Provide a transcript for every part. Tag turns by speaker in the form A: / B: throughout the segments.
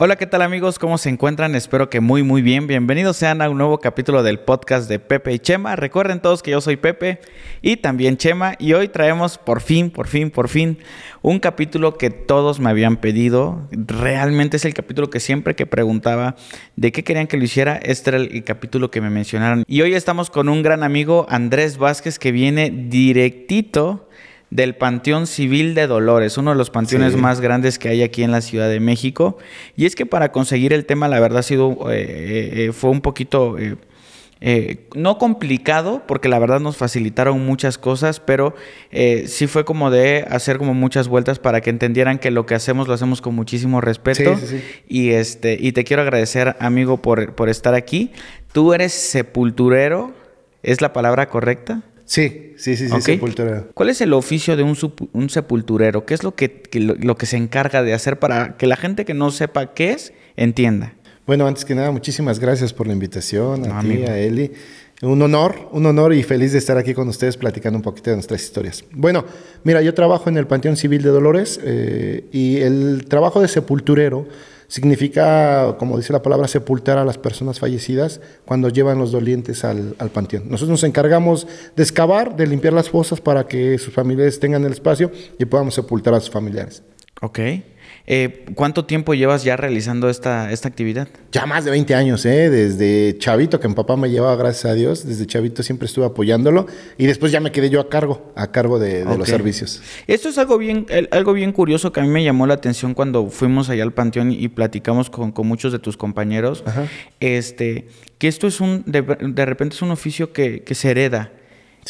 A: Hola, ¿qué tal amigos? ¿Cómo se encuentran? Espero que muy muy bien. Bienvenidos sean a un nuevo capítulo del podcast de Pepe y Chema. Recuerden todos que yo soy Pepe y también Chema y hoy traemos por fin, por fin, por fin un capítulo que todos me habían pedido. Realmente es el capítulo que siempre que preguntaba de qué querían que lo hiciera, este era el capítulo que me mencionaron. Y hoy estamos con un gran amigo, Andrés Vázquez, que viene directito del Panteón Civil de Dolores, uno de los panteones más grandes que hay aquí en la Ciudad de México. Y es que para conseguir el tema, la verdad, ha sido, eh, eh, eh, fue un poquito, no complicado, porque la verdad nos facilitaron muchas cosas, pero sí fue como de hacer como muchas vueltas para que entendieran que lo que hacemos lo hacemos con muchísimo respeto. y, este, y te quiero agradecer, amigo, por, por estar aquí. Tú eres sepulturero, ¿es la palabra correcta?
B: Sí, sí, sí, sí, sepulturero.
A: ¿Cuál es el oficio de un, sepulturero? ¿Qué es lo que, lo, que se encarga de hacer para que la gente que no sepa qué es entienda?
B: Bueno, antes que nada, muchísimas gracias por la invitación, a ti, a Eli. Un honor, un honor y feliz de estar aquí con ustedes platicando un poquito de nuestras historias. Bueno, mira, yo trabajo en el Panteón Civil de Dolores eh, y el trabajo de sepulturero significa, como dice la palabra, sepultar a las personas fallecidas cuando llevan los dolientes al, panteón. Nosotros nos encargamos de excavar, de limpiar las fosas para que sus familiares tengan el espacio y podamos sepultar a sus familiares.
A: Ok. Eh, ¿Cuánto tiempo llevas ya realizando esta, esta actividad?
B: Ya más de 20 años, ¿eh? Desde chavito, que mi papá me llevaba, gracias a Dios, desde chavito siempre estuve apoyándolo y después ya me quedé yo a cargo, a cargo de, los servicios.
A: Esto es algo bien, algo bien curioso que a mí me llamó la atención cuando fuimos allá al panteón y platicamos con, muchos de tus compañeros, este, que esto es un, de, repente es un oficio que, que se hereda.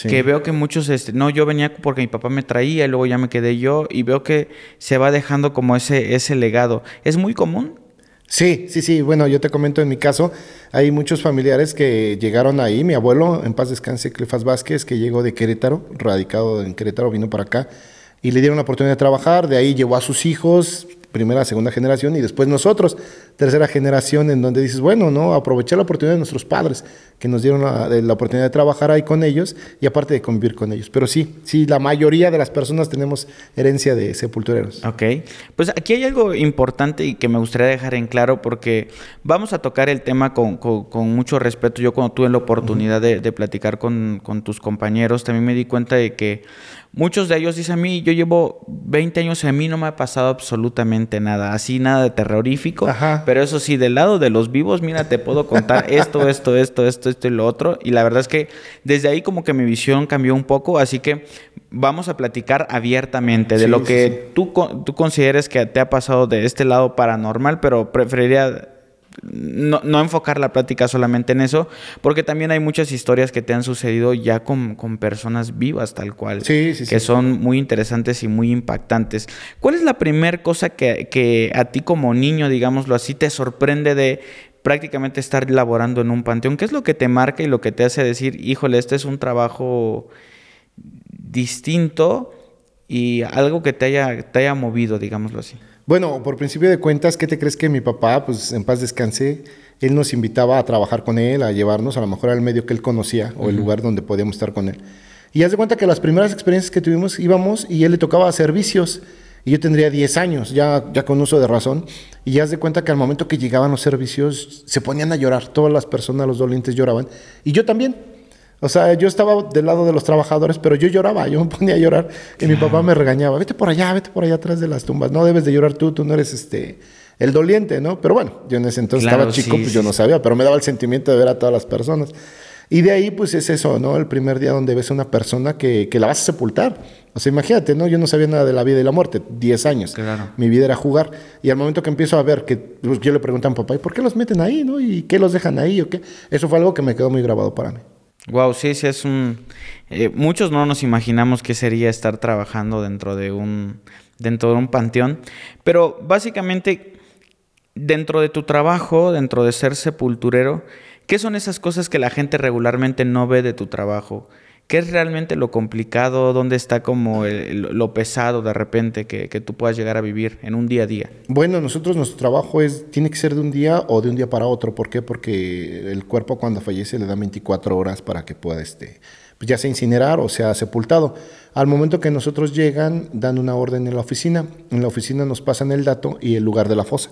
A: Que veo que muchos, este, no, yo venía porque mi papá me traía y luego ya me quedé yo y veo que se va dejando como ese, ese legado. ¿Es muy común?
B: Sí, sí, sí. Bueno, yo te comento en mi caso, hay muchos familiares que llegaron ahí. Mi abuelo, en paz descanse, Clefas Vázquez, que llegó de Querétaro, radicado en Querétaro, vino para acá y le dieron la oportunidad de trabajar. De ahí llevó a sus hijos, primera, segunda generación y después nosotros, tercera generación, en donde dices, bueno, no, aprovechar la oportunidad de nuestros padres que nos dieron la, la, oportunidad de trabajar ahí con ellos y aparte de convivir con ellos. Pero sí, sí, la mayoría de las personas tenemos herencia de sepultureros.
A: Ok, pues aquí hay algo importante y que me gustaría dejar en claro porque vamos a tocar el tema con, con, mucho respeto. Yo cuando tuve la oportunidad de, de, platicar con, con tus compañeros, también me di cuenta de que Muchos de ellos dicen a mí, yo llevo 20 años y a mí no me ha pasado absolutamente nada, así nada de terrorífico, pero eso sí, del lado de los vivos, mira, te puedo contar esto, esto, esto, esto, esto y lo otro, y la verdad es que desde ahí como que mi visión cambió un poco, así que vamos a platicar abiertamente de lo que Tú, tú consideres que te ha pasado de este lado paranormal, pero preferiría no, no, enfocar la plática solamente en eso, porque también hay muchas historias que te han sucedido ya con, personas vivas tal cual, que son muy interesantes y muy impactantes. ¿Cuál es la primera cosa que, que, a ti como niño, digámoslo así, te sorprende de prácticamente estar laborando en un panteón? ¿Qué es lo que te marca y lo que te hace decir, híjole, este es un trabajo distinto y algo que te haya, te haya movido, digámoslo así?
B: Bueno, por principio de cuentas, ¿qué te crees que mi papá, pues en paz descanse, él nos invitaba a trabajar con él, a llevarnos a lo mejor al medio que él conocía o el lugar donde podíamos estar con él? Y haz de cuenta que las primeras experiencias que tuvimos íbamos y él le tocaba servicios. Y yo tendría 10 años, ya, ya con uso de razón. Y haz de cuenta que al momento que llegaban los servicios, se ponían a llorar. Todas las personas, los dolientes lloraban. Y yo también. O sea, yo estaba del lado de los trabajadores, pero yo lloraba, yo me ponía a llorar y mi papá me regañaba, vete por allá, vete por allá atrás de las tumbas, no debes de llorar tú, tú no eres este el doliente, ¿no? Pero bueno, yo en ese entonces estaba chico, pues yo no sabía, pero me daba el sentimiento de ver a todas las personas. Y de ahí, pues es eso, ¿no? El primer día donde ves a una persona que, que la vas a sepultar. O sea, imagínate, ¿no? Yo no sabía nada de la vida y la muerte, 10 años. Claro. Mi vida era jugar. Y al momento que empiezo a ver que pues, yo le mi papá, ¿y por qué los meten ahí, no? ¿Y qué los dejan ahí o qué? Eso fue algo que me quedó muy grabado para mí.
A: Wow, sí, sí es un. Eh, muchos no nos imaginamos qué sería estar trabajando dentro de un dentro de un panteón, pero básicamente dentro de tu trabajo, dentro de ser sepulturero, ¿Qué son esas cosas que la gente regularmente no ve de tu trabajo? ¿Qué es realmente lo complicado? ¿Dónde está como lo pesado de repente que, que, tú puedas llegar a vivir en un día a día?
B: Bueno, nosotros nuestro trabajo es, tiene que ser de un día o de un día para otro. ¿Por qué? Porque el cuerpo cuando fallece le da 24 horas para que pueda este, pues ya sea incinerar o sea sepultado. Al momento que nosotros llegan, dan una orden en la oficina. En la oficina nos pasan el dato y el lugar de la fosa.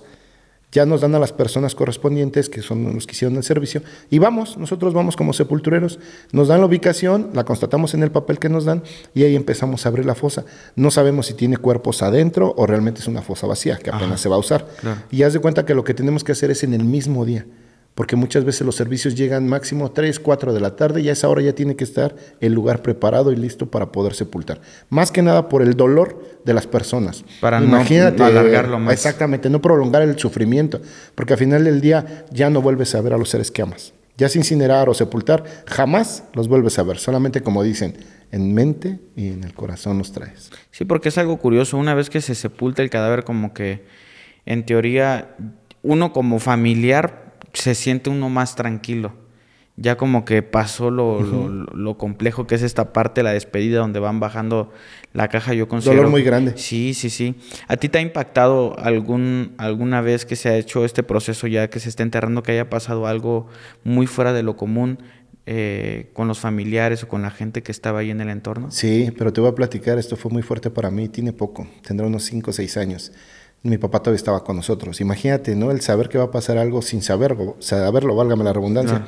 B: Ya nos dan a las personas correspondientes, que son los que hicieron el servicio, y vamos, nosotros vamos como sepultureros, nos dan la ubicación, la constatamos en el papel que nos dan, y ahí empezamos a abrir la fosa. No sabemos si tiene cuerpos adentro o realmente es una fosa vacía, que apenas se va a usar. Y haz de cuenta que lo que tenemos que hacer es en el mismo día porque muchas veces los servicios llegan máximo 3, 4 de la tarde y a esa hora ya tiene que estar el lugar preparado y listo para poder sepultar. Más que nada por el dolor de las personas.
A: Para Imagínate, no alargarlo más.
B: Exactamente, no prolongar el sufrimiento, porque al final del día ya no vuelves a ver a los seres que amas. Ya sin incinerar o sepultar, jamás los vuelves a ver, solamente como dicen, en mente y en el corazón los traes.
A: Sí, porque es algo curioso, una vez que se sepulta el cadáver como que en teoría uno como familiar se siente uno más tranquilo. Ya como que pasó lo, lo, complejo que es esta parte, la despedida, donde van bajando la caja, yo considero...
B: Dolor muy grande.
A: Sí, sí, sí. ¿A ti te ha impactado algún, alguna vez que se ha hecho este proceso ya que se está enterrando, que haya pasado algo muy fuera de lo común eh, con los familiares o con la gente que estaba ahí en el entorno?
B: Sí, pero te voy a platicar, esto fue muy fuerte para mí, tiene poco, tendrá unos 5 o 6 años mi papá todavía estaba con nosotros. Imagínate, ¿no? El saber que va a pasar algo sin saberlo, saberlo, válgame la redundancia.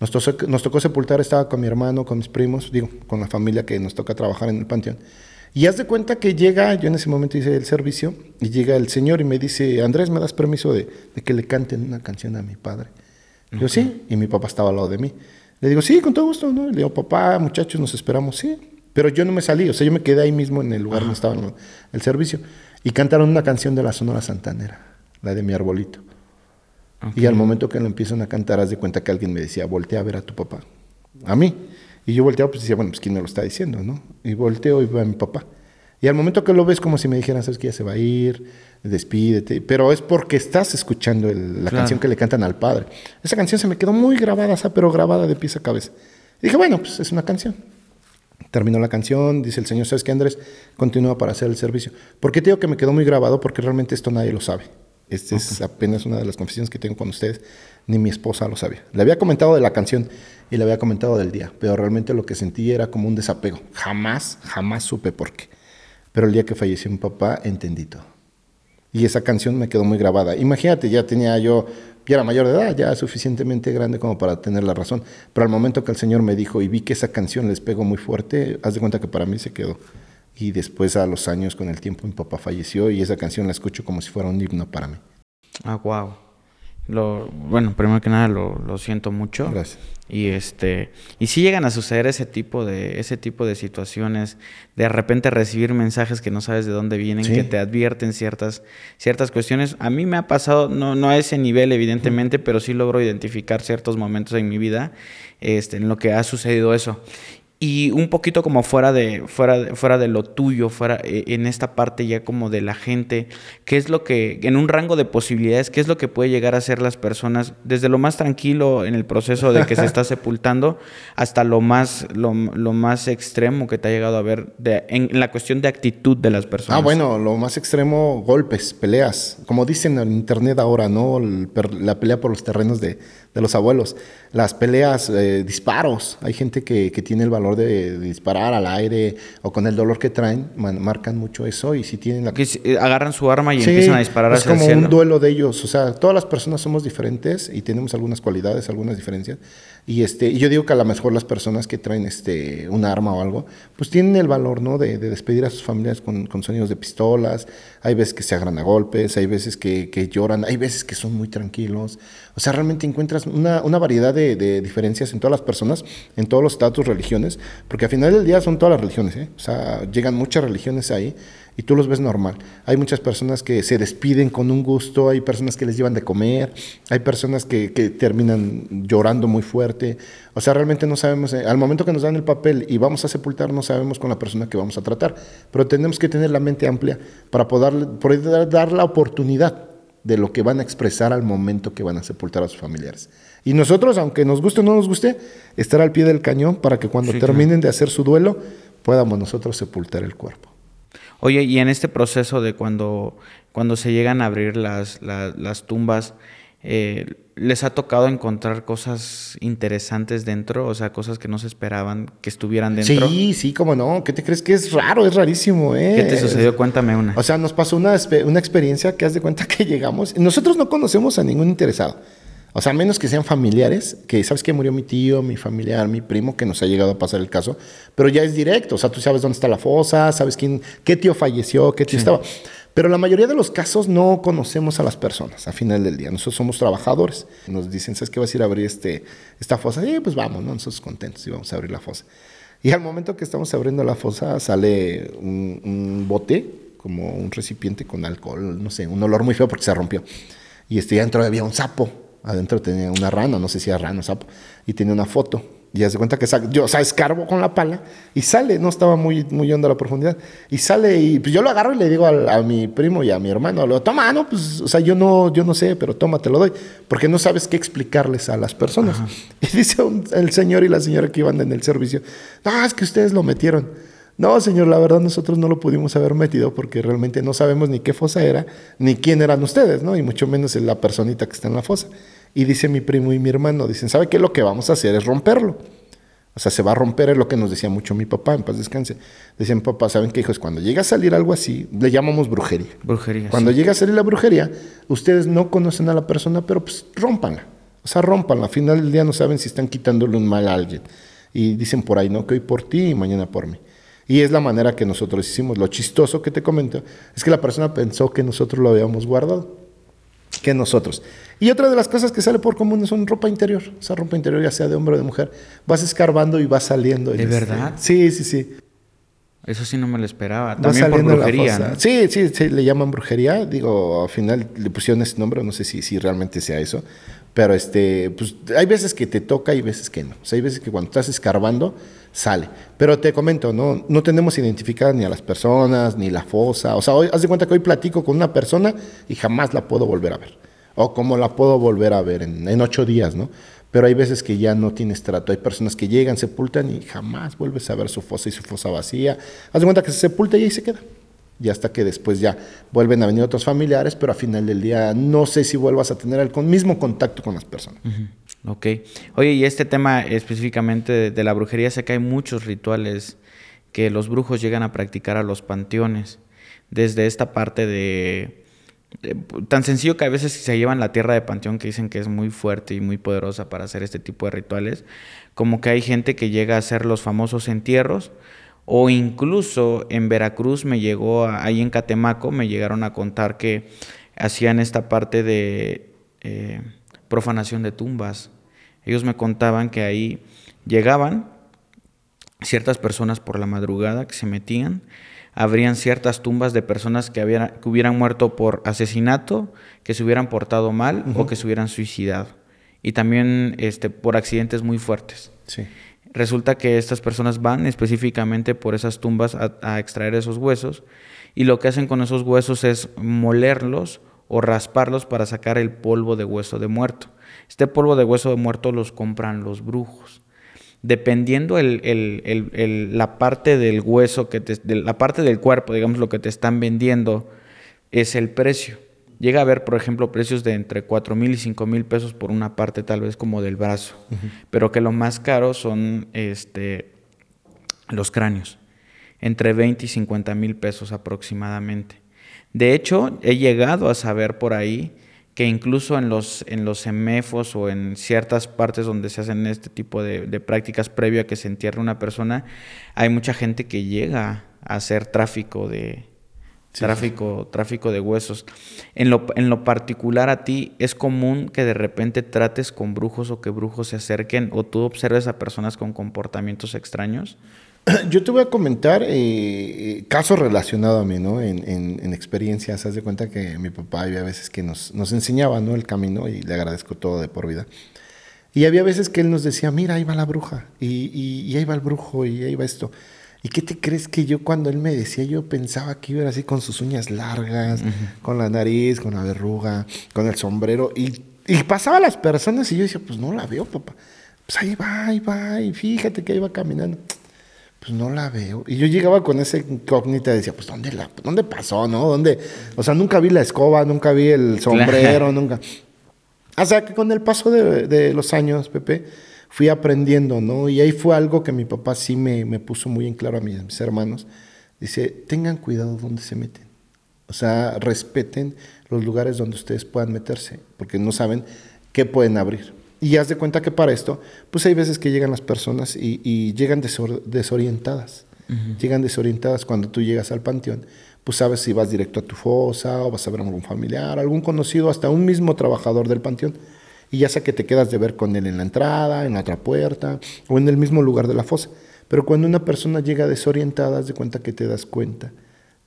B: Nos, tocó, nos, tocó sepultar, estaba con mi hermano, con mis primos, digo, con la familia que nos toca trabajar en el panteón. Y haz de cuenta que llega, yo en ese momento hice el servicio, y llega el señor y me dice, Andrés, ¿me das permiso de, que le canten una canción a mi padre? Yo sí, y mi papá estaba al lado de mí. Le digo, sí, con todo gusto, ¿no? Le digo, papá, muchachos, nos esperamos, sí. Pero yo no me salí, o sea, yo me quedé ahí mismo en el lugar donde estaba el servicio. Y cantaron una canción de la Sonora Santanera, la de mi arbolito. Y al momento que lo empiezan a cantar, haz de cuenta que alguien me decía, voltea a ver a tu papá. A mí. Y yo volteaba, pues decía, bueno, pues quién me lo está diciendo, ¿no? Y volteo y veo a mi papá. Y al momento que lo ves, como si me dijeran, sabes que ya se va a ir, despídete. Pero es porque estás escuchando la canción que le cantan al padre. Esa canción se me quedó muy grabada, pero grabada de pies a cabeza. Y dije, bueno, pues es una canción. Terminó la canción, dice el Señor, ¿sabes qué, Andrés? Continúa para hacer el servicio. ¿Por qué te digo que me quedó muy grabado? Porque realmente esto nadie lo sabe. Esta es apenas una de las confesiones que tengo con ustedes. Ni mi esposa lo sabía. Le había comentado de la canción y le había comentado del día, pero realmente lo que sentí era como un desapego. Jamás, jamás supe por qué. Pero el día que falleció mi papá, entendí todo. Y esa canción me quedó muy grabada. Imagínate, ya tenía yo ya era mayor de edad, ya suficientemente grande como para tener la razón. Pero al momento que el Señor me dijo y vi que esa canción les pegó muy fuerte, haz de cuenta que para mí se quedó. Y después a los años, con el tiempo, mi papá falleció y esa canción la escucho como si fuera un himno para mí.
A: Ah, wow. Lo, bueno, primero que nada lo, lo, siento mucho.
B: Gracias.
A: Y este, y si llegan a suceder ese tipo de, ese tipo de situaciones, de repente recibir mensajes que no sabes de dónde vienen, que te advierten ciertas, ciertas cuestiones. A mí me ha pasado, no, no a ese nivel, evidentemente, pero sí logro identificar ciertos momentos en mi vida este, en lo que ha sucedido eso y un poquito como fuera de, fuera, fuera de lo tuyo, fuera eh, en esta parte ya como de la gente, qué es lo que, en un rango de posibilidades, qué es lo que puede llegar a ser las personas, desde lo más tranquilo en el proceso de que se está sepultando, hasta lo más, lo, más extremo que te ha llegado a ver de, en, la cuestión de actitud de las personas.
B: Ah, bueno, lo más extremo, golpes, peleas, como dicen en internet ahora, ¿no? la pelea por los terrenos de, de los abuelos. Las peleas, eh, disparos. Hay gente que, tiene el valor de, disparar al aire o con el dolor que traen, marcan mucho eso y si tienen la...
A: Que eh, agarran su arma y empiezan a disparar
B: es como un duelo de ellos. O sea, todas las personas somos diferentes y tenemos algunas cualidades, algunas diferencias. Y este, yo digo que a lo mejor las personas que traen este, un arma o algo, pues tienen el valor, ¿no? De, despedir a sus familias con, con, sonidos de pistolas. Hay veces que se agarran a golpes, hay veces que, que lloran, hay veces que son muy tranquilos. O sea, realmente encuentras una, una variedad de, de, diferencias en todas las personas, en todos los estatus, religiones, porque al final del día son todas las religiones, ¿eh? O sea, llegan muchas religiones ahí y tú los ves normal. Hay muchas personas que se despiden con un gusto, hay personas que les llevan de comer, hay personas que, terminan llorando muy fuerte. O sea, realmente no sabemos, eh, al momento que nos dan el papel y vamos a sepultar, no sabemos con la persona que vamos a tratar, pero tenemos que tener la mente amplia para poder, poder dar la oportunidad de lo que van a expresar al momento que van a sepultar a sus familiares. Y nosotros, aunque nos guste o no nos guste, estar al pie del cañón para que cuando terminen de hacer su duelo, podamos nosotros sepultar el cuerpo.
A: Oye, y en este proceso de cuando, cuando se llegan a abrir las, las tumbas, eh, ¿Les ha tocado encontrar cosas interesantes dentro? O sea, cosas que no se esperaban que estuvieran dentro.
B: Sí, sí, cómo no. ¿Qué te crees que es raro? Es rarísimo, ¿eh?
A: ¿Qué te sucedió? Cuéntame una.
B: O sea, nos pasó una, una experiencia que haz de cuenta que llegamos. Nosotros no conocemos a ningún interesado. O sea, menos que sean familiares, que sabes que murió mi tío, mi familiar, mi primo, que nos ha llegado a pasar el caso, pero ya es directo. O sea, tú sabes dónde está la fosa, sabes quién, qué tío falleció, qué tío estaba. Pero la mayoría de los casos no conocemos a las personas a final del día. Nosotros somos trabajadores. Nos dicen, ¿sabes qué vas a ir a abrir este, esta fosa? Y pues vamos, ¿no? Nosotros contentos y vamos a abrir la fosa. Y al momento que estamos abriendo la fosa sale un, bote, como un recipiente con alcohol, no sé, un olor muy feo porque se rompió. Y este, adentro había un sapo. Adentro tenía una rana, no sé si era rana o sapo. Y tenía una foto. Y hace cuenta que yo, o sea, escarbo con la pala y sale, no estaba muy, muy hondo la profundidad. Y sale y pues yo lo agarro y le digo a, mi primo y a mi hermano, lo toma, no, pues, o sea, yo no, yo no sé, pero toma, te lo doy. Porque no sabes qué explicarles a las personas. Y dice el señor y la señora que iban en el servicio, no, es que ustedes lo metieron. No, señor, la verdad nosotros no lo pudimos haber metido porque realmente no sabemos ni qué fosa era, ni quién eran ustedes, ¿no? Y mucho menos la personita que está en la fosa. Y dice mi primo y mi hermano, dicen, ¿sabe qué? Lo que vamos a hacer es romperlo. O sea, se va a romper, es lo que nos decía mucho mi papá, en paz descanse. Decían, papá, ¿saben qué, hijos? Cuando llega a salir algo así, le llamamos brujería.
A: Brujería.
B: Cuando llega a salir la brujería, ustedes no conocen a la persona, pero pues rompanla. O sea, rompanla. Al final del día no saben si están quitándole un mal a alguien. Y dicen por ahí, ¿no? Que hoy por ti y mañana por mí. Y es la manera que nosotros hicimos. Lo chistoso que te comento es que la persona pensó que nosotros lo habíamos guardado que nosotros. Y otra de las cosas que sale por común son ropa interior, esa ropa interior ya sea de hombre o de mujer. Vas escarbando y va saliendo.
A: ¿De verdad?
B: Sí, sí, sí.
A: Eso sí no me lo esperaba. También por brujería,
B: Sí, sí, sí, le llaman brujería. Digo, al final le pusieron ese nombre, no sé si, si realmente sea eso. Pero este, pues hay veces que te toca y veces que no. O sea, hay veces que cuando estás escarbando, sale. Pero te comento, no, no tenemos identificadas ni a las personas, ni la fosa. O sea, hoy, haz de cuenta que hoy platico con una persona y jamás la puedo volver a ver. O como la puedo volver a ver en, en ocho días, ¿no? Pero hay veces que ya no tienes trato. Hay personas que llegan, sepultan y jamás vuelves a ver su fosa y su fosa vacía. Haz de cuenta que se sepulta y ahí se queda. Y hasta que después ya vuelven a venir otros familiares, pero a final del día no sé si vuelvas a tener el mismo contacto con las personas.
A: Ok. Oye, y este tema específicamente de, la brujería, sé que hay muchos rituales que los brujos llegan a practicar a los panteones. Desde esta parte de, tan sencillo que a veces se llevan la tierra de panteón que dicen que es muy fuerte y muy poderosa para hacer este tipo de rituales, como que hay gente que llega a hacer los famosos entierros, o incluso en Veracruz me llegó, ahí en Catemaco, me llegaron a contar que hacían esta parte de... Eh, profanación de tumbas. Ellos me contaban que ahí llegaban ciertas personas por la madrugada que se metían, habrían ciertas tumbas de personas que, que hubieran muerto por asesinato, que se hubieran portado mal o que se hubieran suicidado. Y también este, por accidentes muy fuertes. Resulta que estas personas van específicamente por esas tumbas a, a extraer esos huesos y lo que hacen con esos huesos es molerlos o rasparlos para sacar el polvo de hueso de muerto. Este polvo de hueso de muerto los compran los brujos. Dependiendo la parte del hueso, que la parte del cuerpo, digamos, lo que te están vendiendo, es el precio. Llega a haber, por ejemplo, precios de entre 4 mil y 5 mil pesos por una parte tal vez como del brazo, pero que lo más caro son este, los cráneos, entre 20 y 50 mil pesos aproximadamente. De hecho, he llegado a saber por ahí que incluso en los, en los emefos o en ciertas partes donde se hacen este tipo de, prácticas previo a que se entierre una persona, hay mucha gente que llega a hacer tráfico de tráfico, tráfico de huesos. En lo, en lo particular a ti, ¿es común que de repente trates con brujos o que brujos se acerquen o tú observes a personas con comportamientos extraños?
B: Yo te voy a comentar eh, eh, casos relacionados a mí, ¿no? En, en, experiencias. Haz de cuenta que mi papá había veces que nos, nos enseñaba, ¿no? El camino y le agradezco todo de por vida. Y había veces que él nos decía, mira, ahí va la bruja, y, y, ahí va el brujo, y ahí va esto. ¿Y qué te crees que yo cuando él me decía, yo pensaba que iba así con sus uñas largas, con la nariz, con la verruga, con el sombrero? Y, y pasaba a las personas y yo decía, pues no la veo, papá. Pues ahí va, ahí va, y fíjate que ahí va caminando. Pues no la veo. Y yo llegaba con esa incógnita y decía, pues ¿dónde, la, ¿dónde pasó, no? ¿Dónde? O sea, nunca vi la escoba, nunca vi el sombrero, nunca. O sea, que con el paso de, de los años, Pepe, fui aprendiendo, ¿no? Y ahí fue algo que mi papá sí me, me puso muy en claro a mis, mis, hermanos. Dice, tengan cuidado donde se meten. O sea, respeten los lugares donde ustedes puedan meterse, porque no saben qué pueden abrir. Y haz de cuenta que para esto, pues hay veces que llegan las personas y, y llegan desor desorientadas. Uh -huh. Llegan desorientadas cuando tú llegas al panteón. Pues sabes si vas directo a tu fosa o vas a ver a algún familiar, algún conocido, hasta un mismo trabajador del panteón y ya sea que te quedas de ver con él en la entrada, en la otra puerta o en el mismo lugar de la fosa. Pero cuando una persona llega desorientada, haz de cuenta que te das cuenta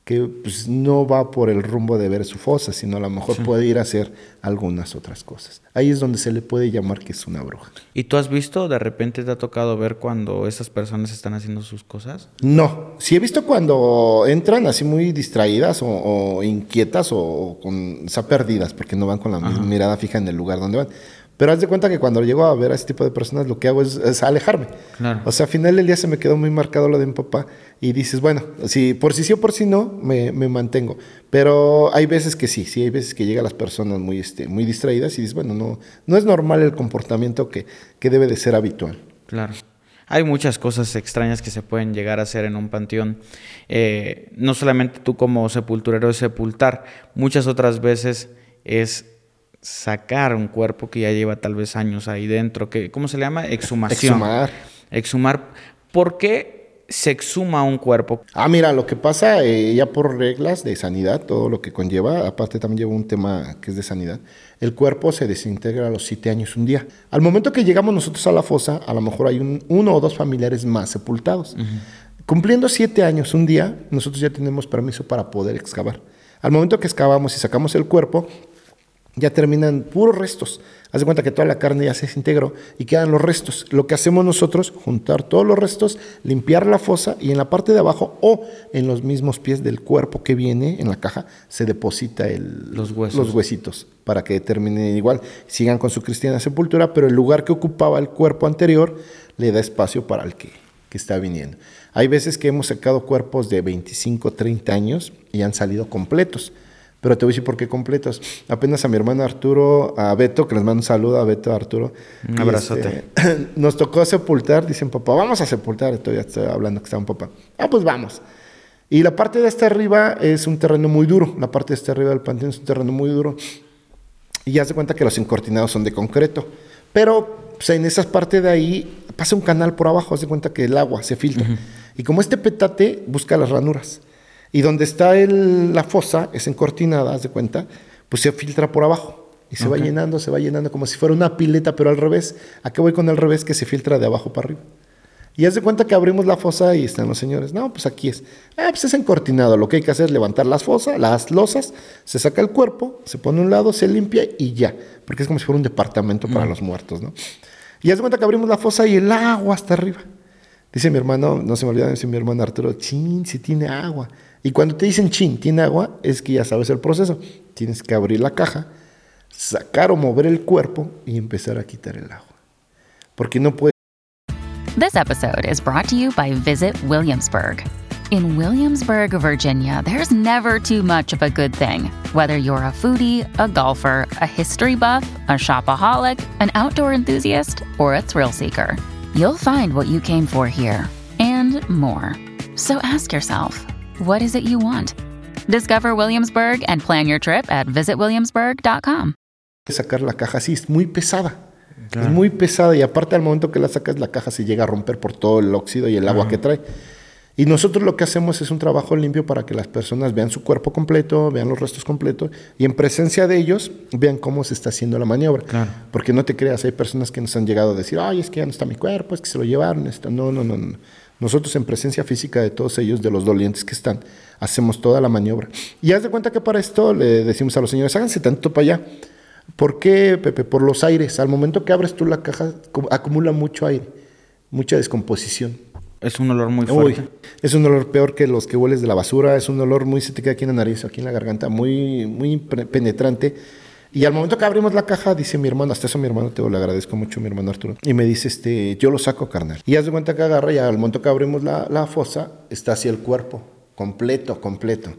B: que pues, no va por el rumbo de ver su fosa, sino a lo mejor sí. puede ir a hacer algunas otras cosas. Ahí es donde se le puede llamar que es una bruja.
A: ¿Y tú has visto, de repente te ha tocado ver cuando esas personas están haciendo sus cosas?
B: No, sí he visto cuando entran así muy distraídas o, o inquietas o, o, con, o sea, perdidas, porque no van con la Ajá. mirada fija en el lugar donde van. Pero haz de cuenta que cuando llego a ver a ese tipo de personas, lo que hago es, es alejarme.
A: Claro.
B: O sea, al final del día se me quedó muy marcado lo de mi papá. Y dices, bueno, si por si sí o por si no, me, me, mantengo. Pero hay veces que sí, sí, hay veces que llegan las personas muy, este, muy distraídas y dices, bueno, no, no es normal el comportamiento que, que debe de ser habitual.
A: Claro. Hay muchas cosas extrañas que se pueden llegar a hacer en un panteón. Eh, no solamente tú como sepulturero es sepultar, muchas otras veces es sacar un cuerpo que ya lleva tal vez años ahí dentro, que ¿cómo se le llama? Exhumación.
B: Exhumar.
A: Exhumar. ¿Por qué se exhuma un cuerpo?
B: Ah, mira, lo que pasa eh, ya por reglas de sanidad, todo lo que conlleva, aparte también lleva un tema que es de sanidad, el cuerpo se desintegra a los siete años un día. Al momento que llegamos nosotros a la fosa, a lo mejor hay un, uno o dos familiares más sepultados. Uh -huh. Cumpliendo siete años un día, nosotros ya tenemos permiso para poder excavar. Al momento que excavamos y sacamos el cuerpo, ya terminan puros restos. Haz de cuenta que toda la carne ya se desintegró y quedan los restos. Lo que hacemos nosotros, juntar todos los restos, limpiar la fosa y en la parte de abajo o en los mismos pies del cuerpo que viene en la caja se deposita el,
A: los, huesos.
B: los huesitos para que terminen igual, sigan con su cristiana sepultura, pero el lugar que ocupaba el cuerpo anterior le da espacio para el que, que está viniendo. Hay veces que hemos sacado cuerpos de 25, 30 años y han salido completos. Pero te voy a decir por qué completos. Apenas a mi hermano Arturo, a Beto, que les mando un saludo a Beto, a Arturo.
A: Un abrazote.
B: Este, nos tocó sepultar, dicen papá, vamos a sepultar. Estoy, estoy hablando que está un papá. Ah, pues vamos. Y la parte de esta arriba es un terreno muy duro. La parte de esta arriba del panteón es un terreno muy duro. Y ya se cuenta que los encortinados son de concreto. Pero pues, en esa parte de ahí pasa un canal por abajo. Se cuenta que el agua se filtra. Uh -huh. Y como este petate busca las ranuras. Y donde está el, la fosa, es encortinada, haz de cuenta, pues se filtra por abajo. Y se okay. va llenando, se va llenando como si fuera una pileta, pero al revés. ¿A qué voy con el revés? Que se filtra de abajo para arriba. Y haz de cuenta que abrimos la fosa y están los señores. No, pues aquí es. Ah, pues es encortinado. Lo que hay que hacer es levantar las fosas, las losas, se saca el cuerpo, se pone a un lado, se limpia y ya. Porque es como si fuera un departamento para mm. los muertos, ¿no? Y haz de cuenta que abrimos la fosa y el agua hasta arriba. Dice mi hermano, no se me olvida, dice mi hermano Arturo, chin, si tiene agua. Y cuando te dicen chin, tiene agua, es que ya sabes el proceso. Tienes que abrir la caja, sacar o mover el cuerpo y empezar a quitar el agua. Porque no puede.
C: This episode is brought to you by Visit Williamsburg. In Williamsburg, Virginia, there's never too much of a good thing. Whether you're a foodie, a golfer, a history buff, a shopaholic, an outdoor enthusiast, or a thrill seeker, you'll find what you came for here and more. So ask yourself, what is it you want? Discover Williamsburg and plan your trip at visitwilliamsburg.com.
B: Sacar la caja así es muy pesada. Claro. Es muy pesada y aparte al momento que la sacas la caja se llega a romper por todo el óxido y el agua uh -huh. que trae. Y nosotros lo que hacemos es un trabajo limpio para que las personas vean su cuerpo completo, vean los restos completos y en presencia de ellos vean cómo se está haciendo la maniobra.
A: Claro.
B: Porque no te creas, hay personas que nos han llegado a decir, ay, es que ya no está mi cuerpo, es que se lo llevaron. Esto. No, no, no, no. Nosotros en presencia física de todos ellos, de los dolientes que están, hacemos toda la maniobra. Y haz de cuenta que para esto le decimos a los señores, háganse tanto para allá. ¿Por qué, Pepe? Por los aires. Al momento que abres tú la caja, acumula mucho aire, mucha descomposición.
A: Es un olor muy
B: Uy,
A: fuerte.
B: es un olor peor que los que hueles de la basura, es un olor muy, se te queda aquí en la nariz, aquí en la garganta, muy, muy penetrante. Y al momento que abrimos la caja, dice mi hermano, hasta eso mi hermano, te lo agradezco mucho, mi hermano Arturo. Y me dice, este, yo lo saco, carnal. Y haz de cuenta que agarra y al momento que abrimos la, la fosa, está así el cuerpo, completo, completo.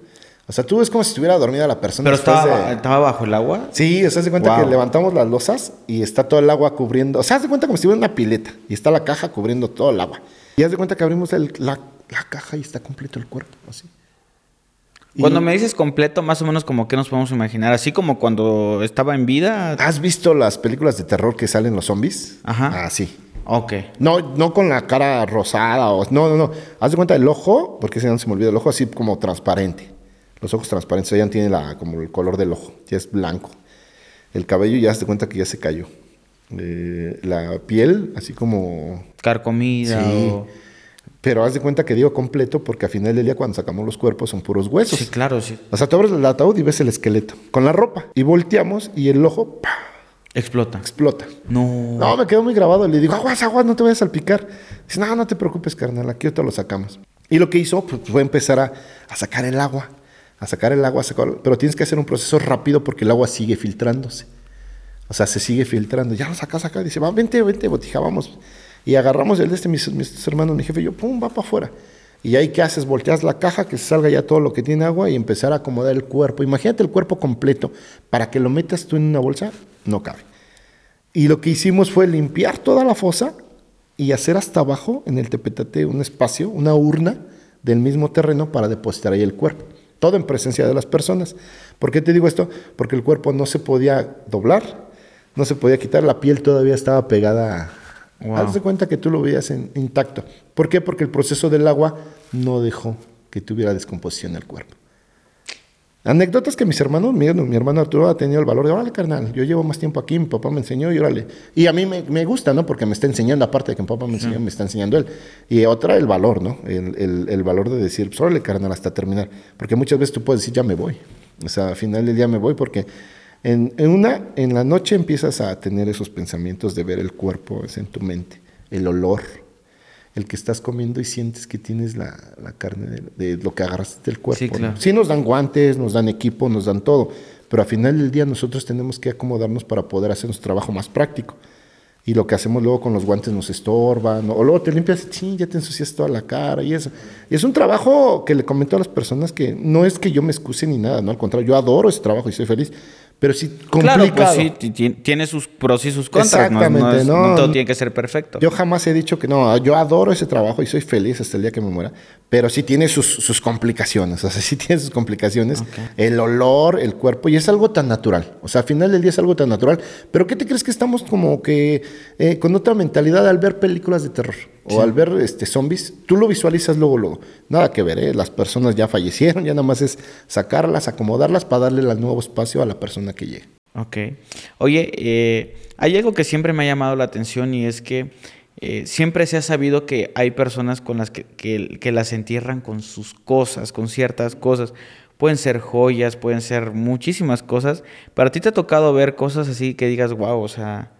B: O sea, tú ves como si estuviera dormida la persona.
A: Pero estaba,
B: de-
A: estaba bajo el agua.
B: Sí, o sea, haz de cuenta
A: Wow.
B: que levantamos las losas y está todo el agua cubriendo. O sea, haz de cuenta como si estuviera una pileta y está la caja cubriendo todo el agua. Y haz de cuenta que abrimos el- la, la caja y está completo el cuerpo, así.
A: Cuando me dices completo, más o menos como que nos podemos imaginar. Así como cuando estaba en vida.
B: ¿Has visto las películas de terror que salen los zombies?
A: Ajá.
B: Ah, sí.
A: Ok.
B: No, no con la cara rosada o... No, no, no. Haz de cuenta el ojo, porque si no se me olvida el ojo, así como transparente. Los ojos transparentes, ya tiene la, como el color del ojo, ya es blanco. El cabello ya haz de cuenta que ya se cayó. Eh, la piel, así como...
A: Carcomida
B: Sí.
A: o...
B: Pero haz de cuenta que digo completo porque al final del día cuando sacamos los cuerpos son puros huesos.
A: Sí, claro, sí.
B: O sea, tú abres el ataúd y ves el esqueleto con la ropa y volteamos y el ojo ¡pah!
A: Explota.
B: explota.
A: No.
B: No, me quedó muy grabado. Le digo, aguas, aguas, no te vayas a salpicar. Dice, no, no te preocupes, carnal, aquí ahorita lo sacamos. Y lo que hizo pues, fue empezar a, a sacar el agua, a sacar el agua, a sacar- pero tienes que hacer un proceso rápido porque el agua sigue filtrándose. O sea, se sigue filtrando. Ya lo saca, saca. Dice, va, vente, vente, botija, vamos. Y agarramos el de este, mis, mis hermanos, mi jefe, yo, pum, va para afuera. Y ahí, ¿qué haces? Volteas la caja, que salga ya todo lo que tiene agua y empezar a acomodar el cuerpo. Imagínate el cuerpo completo. Para que lo metas tú en una bolsa, no cabe. Y lo que hicimos fue limpiar toda la fosa y hacer hasta abajo, en el tepetate, un espacio, una urna del mismo terreno para depositar ahí el cuerpo. Todo en presencia de las personas. ¿Por qué te digo esto? Porque el cuerpo no se podía doblar, no se podía quitar, la piel todavía estaba pegada.
A: Wow.
B: Haz de cuenta que tú lo veías en- intacto. ¿Por qué? Porque el proceso del agua no dejó que tuviera descomposición el cuerpo. Anécdotas que mis hermanos, mi, mi hermano Arturo ha tenido el valor de, órale, carnal, yo llevo más tiempo aquí, mi papá me enseñó y órale. Y a mí me, me gusta, ¿no? Porque me está enseñando, aparte de que mi papá me enseñó, me está enseñando él. Y otra, el valor, ¿no? El, el- el valor de decir, pues órale, carnal, hasta terminar. Porque muchas veces tú puedes decir, ya me voy. O sea, al final del día me voy porque en, en una, en la noche empiezas a tener esos pensamientos de ver el cuerpo, es en tu mente, el olor, el que estás comiendo y sientes que tienes la, la carne de, de lo que agarraste del cuerpo.
A: Sí,
B: ¿no?
A: claro.
B: Sí nos dan guantes, nos dan equipo, nos dan todo, pero al final del día nosotros tenemos que acomodarnos para poder hacer nuestro trabajo más práctico. Y lo que hacemos luego con los guantes nos estorban, o luego te limpias, ya te ensucias toda la cara y eso. Y es un trabajo que le comento a las personas que no es que yo me excuse ni nada, no, al contrario, yo adoro ese trabajo y soy feliz, pero sí complicado.
A: Claro, pues sí, ti- ti- tiene sus pros y sus contras. no- No,
B: Exactamente,
A: es-
B: no.
A: no todo tiene que ser perfecto.
B: Yo jamás he dicho que no, yo adoro ese trabajo y soy feliz hasta el día que me muera, pero sí tiene sus, sus complicaciones, o sea, sí tiene sus complicaciones, el olor, el cuerpo, y es algo tan natural, o sea, al final del día es algo tan natural, pero ¿qué te crees que estamos como que eh, con otra mentalidad al ver películas de terror o al ver este, zombies? Tú lo visualizas luego, luego, nada que ver, ¿eh? las personas ya fallecieron, ya nada más es sacarlas, acomodarlas para darle el nuevo espacio a la persona que llegue.
A: Ok. Oye, eh, hay algo que siempre me ha llamado la atención y es que eh, siempre se ha sabido que hay personas con las que, que- que las entierran con sus cosas, con ciertas cosas. Pueden ser joyas, pueden ser muchísimas cosas. Para ti te ha tocado ver cosas así que digas, wow, o sea,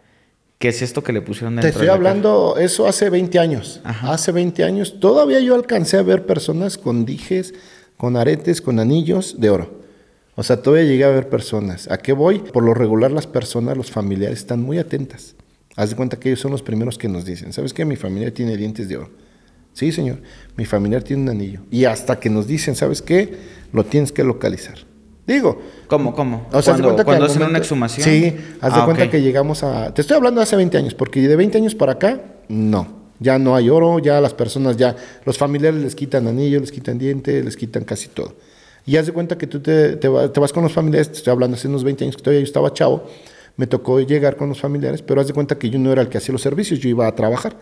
A: ¿qué es esto que le pusieron
B: Te
A: dentro?
B: estoy
A: de
B: hablando eso hace 20 años.
A: Ajá.
B: Hace 20 años todavía yo alcancé a ver personas con dijes, con aretes, con anillos de oro. O sea, todavía llegué a ver personas. ¿A qué voy? Por lo regular las personas, los familiares están muy atentas. Haz de cuenta que ellos son los primeros que nos dicen, ¿sabes qué? Mi familiar tiene dientes de oro. Sí, señor. Mi familiar tiene un anillo. Y hasta que nos dicen, ¿sabes qué? Lo tienes que localizar. Digo?
A: ¿Cómo, cómo?
B: o sea, haz de
A: cuando
B: cuenta
A: cuando hacen una exhumación.
B: Sí, haz de
A: Ah,
B: cuenta que llegamos a... Te estoy hablando de hace 20 años, porque de 20 años para acá, no. Ya no hay oro, ya las personas, ya los familiares les quitan anillos, les quitan dientes, les quitan casi todo. Y haz de cuenta que tú te, te te vas con los familiares, te estoy hablando hace unos 20 años que todavía yo estaba chavo, me tocó llegar con los familiares, pero haz de cuenta que yo no era el que hacía los servicios, yo iba a trabajar.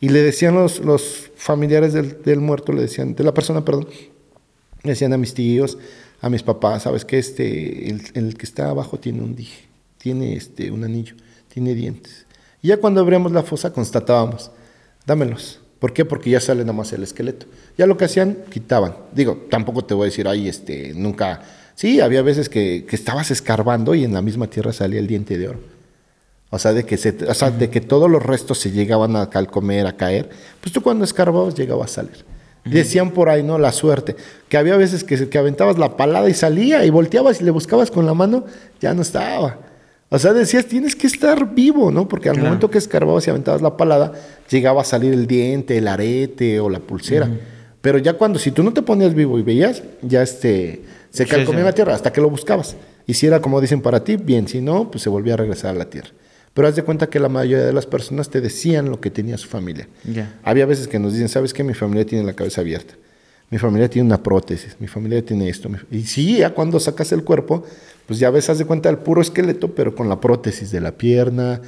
B: Y le decían los, los familiares del, del muerto, le decían, de la persona, perdón, le decían a mis tíos, a mis papás, sabes que este, el, el que está abajo tiene un dije, tiene este, un anillo, tiene dientes. Y ya cuando abríamos la fosa constatábamos, dámelos. ¿Por qué? Porque ya sale nada más el esqueleto. Ya lo que hacían, quitaban. Digo, tampoco te voy a decir, ay, este, nunca. Sí, había veces que, que estabas escarbando y en la misma tierra salía el diente de oro. O sea, de que, se, o sea, de que todos los restos se llegaban a calcomer, a caer. Pues tú cuando escarbabas llegaba a salir. Decían por ahí, ¿no? La suerte. Que había veces que, que aventabas la palada y salía y volteabas y le buscabas con la mano, ya no estaba. O sea, decías, tienes que estar vivo, ¿no? Porque al momento que escarbabas y aventabas la palada, llegaba a salir el diente, el arete o la pulsera. Pero ya cuando, si tú no te ponías vivo y veías, ya este, se calcomía en la tierra hasta que lo buscabas. Y si era como dicen para ti, bien, si no, pues se volvía a regresar a la tierra. Pero haz de cuenta que la mayoría de las personas te decían lo que tenía su familia. Había veces que nos dicen, ¿sabes qué? Mi familia tiene la cabeza abierta. Mi familia tiene una prótesis. Mi familia tiene esto. Y sí, ya cuando sacas el cuerpo, pues ya ves, haz de cuenta el puro esqueleto, pero con la prótesis de la pierna,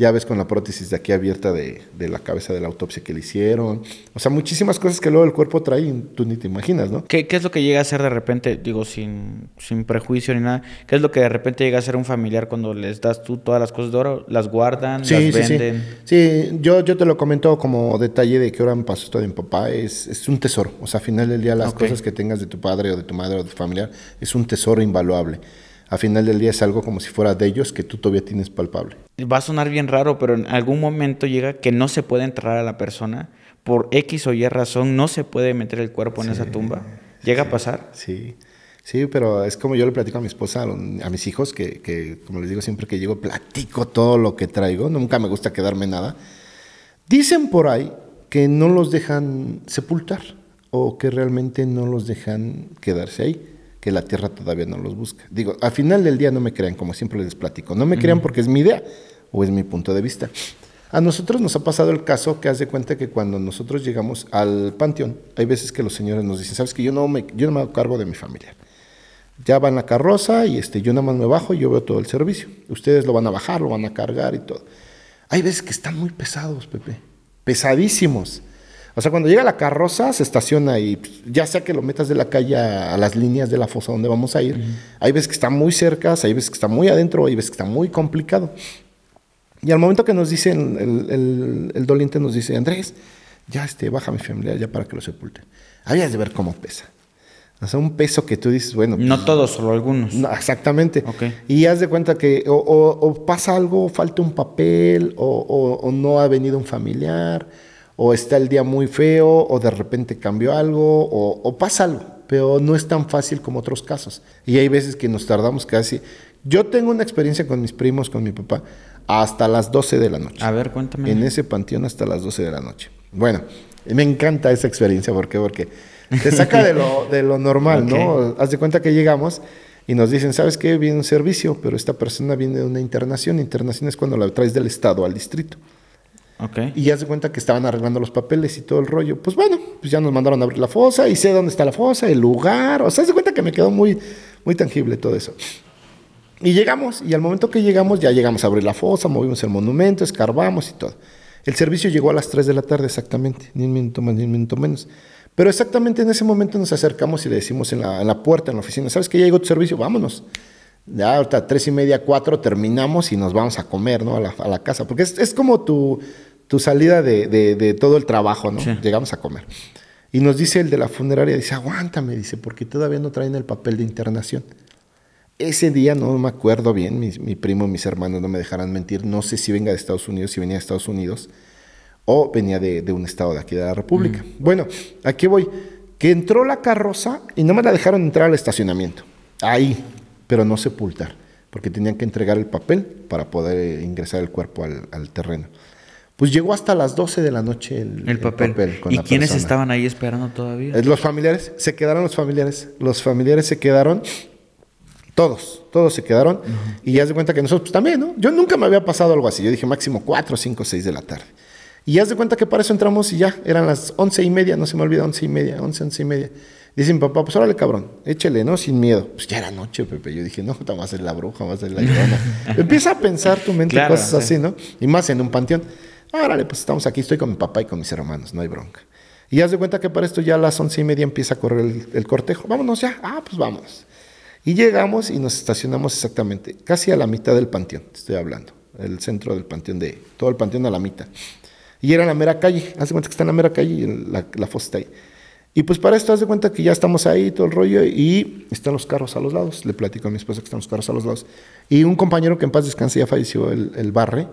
B: ya ves con la prótesis de aquí abierta de, la cabeza de la autopsia que le hicieron. O sea, muchísimas cosas que luego el cuerpo trae y tú ni te imaginas, ¿no?
A: ¿Qué, es lo que llega a ser de repente, digo, sin, sin prejuicio ni nada? ¿Qué es lo que de repente llega a ser un familiar cuando les das tú todas las cosas de oro? ¿Las guardan? ¿Las venden?
B: Sí, sí. yo, yo te lo comento como detalle de que ahora me pasó esto de mi papá. Es, es un tesoro. O sea, al final del día, las cosas que tengas de tu padre o de tu madre o de tu familiar es un tesoro invaluable a final del día es algo como si fuera de ellos que tú todavía tienes palpable.
A: Va a sonar bien raro, pero en algún momento llega que no se puede enterrar a la persona. Por X o Y razón no se puede meter el cuerpo en esa tumba. ¿Llega a pasar?
B: Sí. Sí, pero es como yo le platico a mi esposa, a mis hijos, que, que, como les digo siempre que llego, platico todo lo que traigo, nunca me gusta quedarme nada. Dicen por ahí que no los dejan sepultar o que realmente no los dejan quedarse ahí que la tierra todavía no los busca. Digo, al final del día no me crean, como siempre les platico. No me crean porque es mi idea o es mi punto de vista. A nosotros nos ha pasado el caso que haz de cuenta que cuando nosotros llegamos al panteón, hay veces que los señores nos dicen, sabes que yo no me, yo no me hago cargo de mi familia. Ya va en la carroza y este, yo nada más me bajo y yo veo todo el servicio. Ustedes lo van a bajar, lo van a cargar y todo. Hay veces que están muy pesados, Pepe. Pesadísimos. O sea, cuando llega la carroza, se estaciona y pues, ya sea que lo metas de la calle a, las líneas de la fosa donde vamos a ir, hay veces que está muy cerca, hay veces que está muy adentro, hay veces que está muy complicado. Y al momento que nos dicen, el, el, doliente nos dice, Andrés, ya este, baja mi familia ya para que lo sepulte. Habías de ver cómo pesa. O sea, un peso que tú dices, bueno.
A: No pues, todos, solo algunos.
B: exactamente. Y haz de cuenta que o, pasa algo, falta un papel, o, o, no ha venido un familiar, o está el día muy feo, o de repente cambió algo, o, pasa algo, pero no es tan fácil como otros casos. Y hay veces que nos tardamos casi. Yo tengo una experiencia con mis primos, con mi papá, hasta las 12 de la noche.
A: A ver, cuéntame.
B: En ese panteón hasta las 12 de la noche. Bueno, me encanta esa experiencia, ¿por qué? Porque te saca de lo, de lo normal, ¿no? Haz de cuenta que llegamos y nos dicen, ¿sabes qué? Viene un servicio, pero esta persona viene de una internación. Internación es cuando la traes del Estado al distrito. Y ya se cuenta que estaban arreglando los papeles y todo el rollo. Pues bueno, pues ya nos mandaron a abrir la fosa y sé dónde está la fosa, el lugar. O sea, se cuenta que me quedó muy, muy tangible todo eso. Y llegamos, y al momento que llegamos, ya llegamos a abrir la fosa, movimos el monumento, escarbamos y todo. El servicio llegó a las 3 de la tarde exactamente, ni un minuto más, ni un minuto menos. Pero exactamente en ese momento nos acercamos y le decimos en la, en la puerta, en la oficina, ¿sabes que ya llegó tu servicio? Vámonos. Ya ahorita tres y media, cuatro terminamos y nos vamos a comer, ¿no? A la, a la casa. Porque es, es como tu, tu salida de, de, todo el trabajo, ¿no? Llegamos a comer. Y nos dice el de la funeraria, dice, aguántame, dice, porque todavía no traen el papel de internación. Ese día no me acuerdo bien, mi, mi primo y mis hermanos no me dejarán mentir, no sé si venga de Estados Unidos, si venía de Estados Unidos, o venía de, de un estado de aquí de la República. Mm. Bueno, aquí voy. Que entró la carroza y no me la dejaron entrar al estacionamiento. Ahí, pero no sepultar, porque tenían que entregar el papel para poder ingresar el cuerpo al, al terreno. Pues llegó hasta las 12 de la noche el, papel.
A: ¿Y quiénes estaban ahí esperando todavía?
B: Eh, los familiares, se quedaron los familiares. Los familiares se quedaron, todos, todos se quedaron. Y ya se cuenta que nosotros pues, también, ¿no? Yo nunca me había pasado algo así. Yo dije máximo 4, 5, 6 de la tarde. Y ya se cuenta que para eso entramos y ya, eran las once y media, no se me olvida, once y media, once, once y media. Dice mi papá, pues órale cabrón, échele, ¿no? Sin miedo. Pues ya era noche, Pepe. Yo dije, no, va a ser la bruja, va a ser la llorona. Empieza a pensar tu mente cosas así, ¿no? Y más en un panteón. Árale, pues estamos aquí, estoy con mi papá y con mis hermanos, no hay bronca. Y haz de cuenta que para esto ya a las once y media empieza a correr el, cortejo. Vámonos ya. Ah, pues vamos. Y llegamos y nos estacionamos exactamente, casi a la mitad del panteón, estoy hablando. El centro del panteón, de todo el panteón a la mitad. Y era la mera calle. Haz de cuenta que está en la mera calle y la, la fosa está ahí. Y pues para esto, haz de cuenta que ya estamos ahí, todo el rollo, y están los carros a los lados. Le platico a mi esposa que están los carros a los lados. Y un compañero que en paz descanse ya falleció, el barre,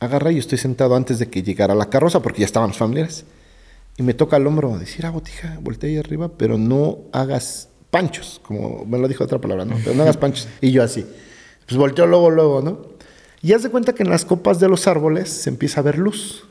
B: agarra y estoy sentado antes de que llegara la carroza, porque ya estaban familiares. Y me toca el hombro decir, ah, botija, voltea ahí arriba, pero no hagas panchos, como me lo dijo otra palabra, ¿no? Pero no hagas panchos. Y yo así. Pues volteo luego, luego, ¿no? Y haz de cuenta que en las copas de los árboles se empieza a ver luz,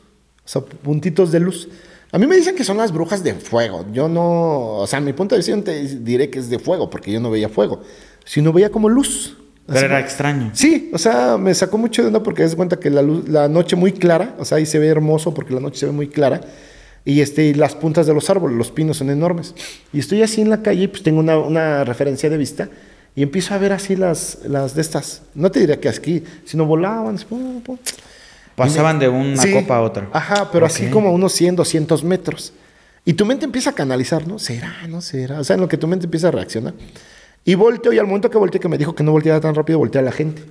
B: o sea, puntitos de luz. A mí me dicen que son las brujas de fuego. Yo no, o sea, mi punto de vista te diré que es de fuego, porque yo no veía fuego, sino veía como luz.
A: Pero era extraño.
B: Sí, o sea, me sacó mucho de onda porque das cuenta que la, luz, la noche muy clara, o sea, ahí se ve hermoso porque la noche se ve muy clara. Y, este, las puntas de los árboles, los pinos son enormes. Y estoy así en la calle y pues tengo una, una referencia de vista y empiezo a ver así las, las de estas. No te diría que aquí, sino volaban. pum, pum.
A: Pasaban
B: me-
A: de una
B: Sí,
A: copa a otra.
B: Ajá, pero así
A: Ok.
B: como unos 100, 200 metros. Y tu mente empieza a canalizar, ¿no? ¿Será? ¿No será? O sea, en lo que tu mente empieza a reaccionar. Y volteo, y al momento que volteé, que me dijo que no volteara tan rápido, voltea a la gente.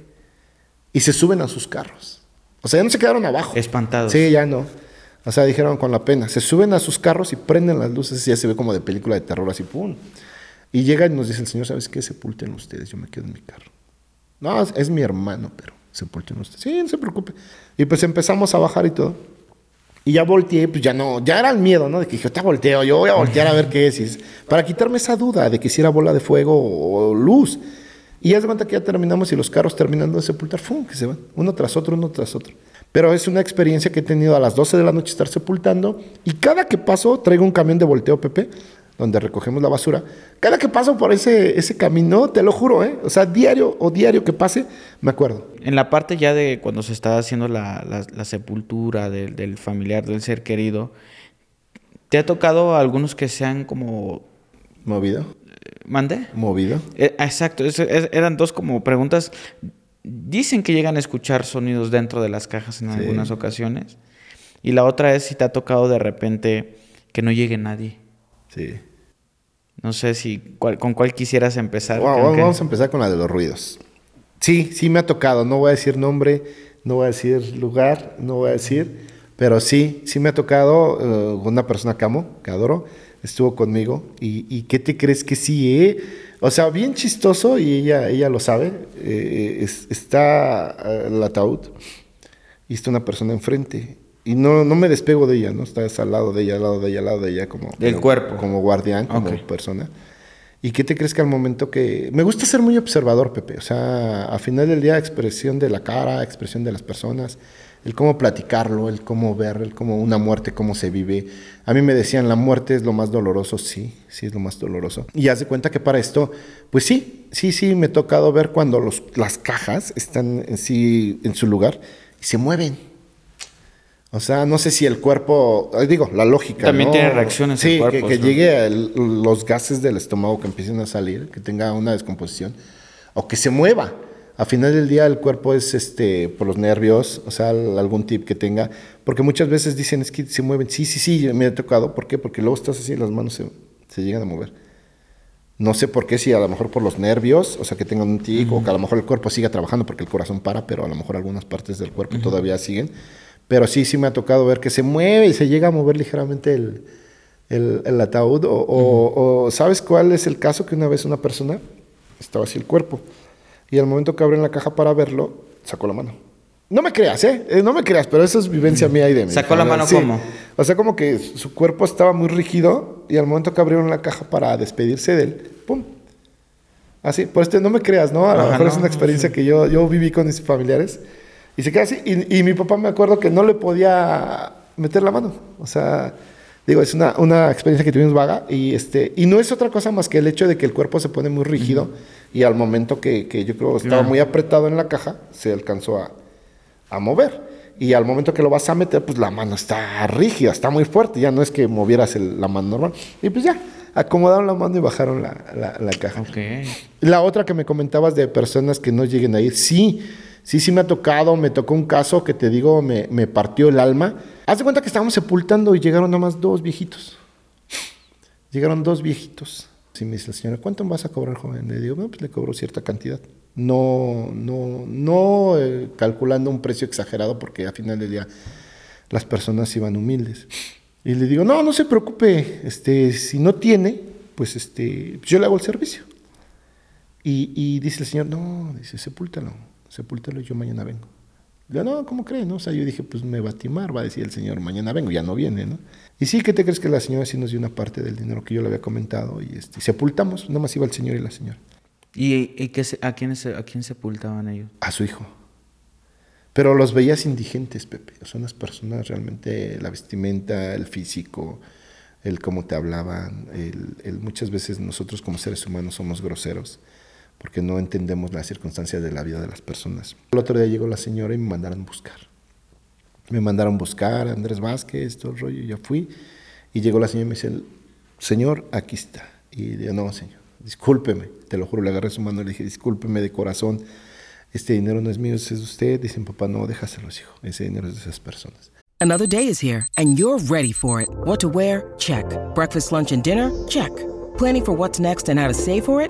B: Y se suben a sus carros. O sea, ya no se quedaron abajo.
A: Espantados.
B: Sí, ya no. O sea, dijeron con la pena. Se suben a sus carros y prenden las luces y ya se ve como de película de terror, así, pum. Y llega y nos dice el Señor, ¿sabes qué? Sepulten ustedes, yo me quedo en mi carro. No, es, es mi hermano, pero sepulten ustedes. Sí, no se preocupe. Y pues empezamos a bajar y todo. Y ya volteé, pues ya no, ya era el miedo, ¿no? De que dije, te volteo, yo voy a voltear a ver qué es. Para quitarme esa duda de que si era bola de fuego o luz. Y ya se cuenta que ya terminamos y los carros terminando de sepultar, ¡fum! que se van, uno tras otro, uno tras otro. Pero es una experiencia que he tenido a las 12 de la noche estar sepultando y cada que paso traigo un camión de volteo, Pepe, donde recogemos la basura. Cada que paso por ese, ese camino, te lo juro, ¿eh? O sea, diario o diario que pase, me acuerdo.
A: En la parte ya de cuando se está haciendo la, la- la sepultura del, del familiar, del ser querido, ¿te ha tocado algunos que sean como...
B: Movido,
A: ¿Mande?
B: movido.
A: Eh, exacto, es- es- eran dos como preguntas. Dicen que llegan a escuchar sonidos dentro de las cajas en
B: Sí.
A: algunas ocasiones. Y la otra es si te ha tocado de repente que no llegue nadie.
B: Sí.
A: No sé si cuál- con cuál quisieras empezar.
B: Wow,
A: Creo que-
B: Vamos a empezar con la de los ruidos. Sí, sí me ha tocado. No voy a decir nombre, no voy a decir lugar, no voy a decir, pero sí, sí me ha tocado eh, una persona que amo, que adoro, estuvo conmigo. ¿Y, y qué te crees que sí? eh? O sea, bien chistoso y ella, ella lo sabe. eh, es- está eh, el ataúd y está una persona enfrente. Y no, no me despego de ella, ¿no? Estás al lado de ella, al lado de ella, al lado de ella, como...
A: Del
B: como-
A: cuerpo.
B: Como guardián, como persona. ¿Y qué te crees que al momento que... Me gusta ser muy observador, Pepe. O sea, al final del día, expresión de la cara, expresión de las personas, el cómo platicarlo, el cómo ver, el cómo una muerte, cómo se vive. A mí me decían, la muerte es lo más doloroso. Sí, sí es lo más doloroso. Y haz de cuenta que para esto, pues sí, sí, sí, me ha tocado ver cuando los, las cajas están en, sí, en su lugar y se mueven. O sea, no sé si el cuerpo, digo, la lógica.
A: También
B: ¿no?
A: tiene reacciones el
B: Sí,
A: cuerpo,
B: que, que
A: ¿no?
B: llegue el- los gases del estómago que empiecen a salir, que tenga una descomposición, o que se mueva. A final del día el cuerpo es este por los nervios, o sea, al- algún tip que tenga, porque muchas veces dicen es que se mueven. Sí, sí, sí, me ha tocado. ¿Por qué? Porque luego estás así y las manos se, se llegan a mover. No sé por qué, si a lo mejor por los nervios, o sea, que tengan un tic, o que a lo mejor el cuerpo siga trabajando porque el corazón para, pero a lo mejor algunas partes del cuerpo todavía siguen. Pero sí, sí me ha tocado ver que se mueve y se llega a mover ligeramente el, el, el ataúd. O, o- o, ¿sabes cuál es el caso? Que una vez una persona estaba así el cuerpo y al momento que abren la caja para verlo, sacó la mano. No me creas, ¿eh? Eh, No me creas, pero eso es vivencia mía y de mí.
A: ¿Sacó la mano cómo?
B: O sea, como que su cuerpo estaba muy rígido y al momento que abrieron la caja para despedirse de él, ¡pum! Así, por este no me creas, ¿no? A lo mejor es una
A: no,
B: experiencia que yo, yo viví con mis familiares y se queda así. Y, y mi papá me acuerdo que no le podía meter la mano. O sea, digo, es una, una experiencia que tuvimos vaga y, este, y no es otra cosa más que el hecho de que el cuerpo se pone muy rígido y al momento que, que yo creo estaba
A: Claro.
B: muy apretado en la caja, se alcanzó a, a mover. Y al momento que lo vas a meter, pues la mano está rígida, está muy fuerte. Ya no es que movieras el- la mano normal. Y pues ya, acomodaron la mano y bajaron la, la- la caja.
A: Ok.
B: La otra que me comentabas de personas que no lleguen a ir, sí, sí, sí me ha tocado. Me tocó un caso que te digo, me, me partió el alma. Haz de cuenta que estábamos sepultando y llegaron nomás dos viejitos. Llegaron dos viejitos. Sí, me dice la señora, ¿cuánto vas a cobrar, joven? Le digo, "No, pues le cobro cierta cantidad. No, no, no eh, calculando un precio exagerado porque al final del día las personas iban humildes. Y le digo, no, no se preocupe, este, si no tiene, pues este, yo le hago el servicio. Y, y dice el señor, no, dice, sepúltalo, sepúltalo yo mañana vengo. Le digo, no, ¿cómo cree? No? O sea, yo dije, pues me va a timar, va a decir el señor, mañana vengo, ya no viene, ¿no? Y sí, ¿qué te crees que la señora sí nos dio una parte del dinero que yo le había comentado? Y este, sepultamos, nada más iba el señor y la señora.
A: ¿Y, y qué se- a, quién a quién sepultaban ellos?
B: A su hijo. Pero los veías indigentes, Pepe. Son unas personas realmente, la vestimenta, el físico, el cómo te hablaban. El, el- muchas veces nosotros como seres humanos somos groseros porque no entendemos las circunstancias de la vida de las personas. El otro día llegó la señora y me mandaron buscar. Me mandaron buscar Andrés Vázquez, todo el rollo, y ya fui. Y llegó la señora y me dice, señor, aquí está. Y digo, no, señor, discúlpeme. Te lo juro, le agarré su mano y le dije, discúlpeme de corazón. Este dinero no es mío, es de usted. Dicen, papá, no, déjaselo, hijo. Ese dinero es de esas personas.
D: Another day is here, and you're ready for it. What to wear? Check. Breakfast, lunch, and dinner? Check. Planning for what's next and how to save for it?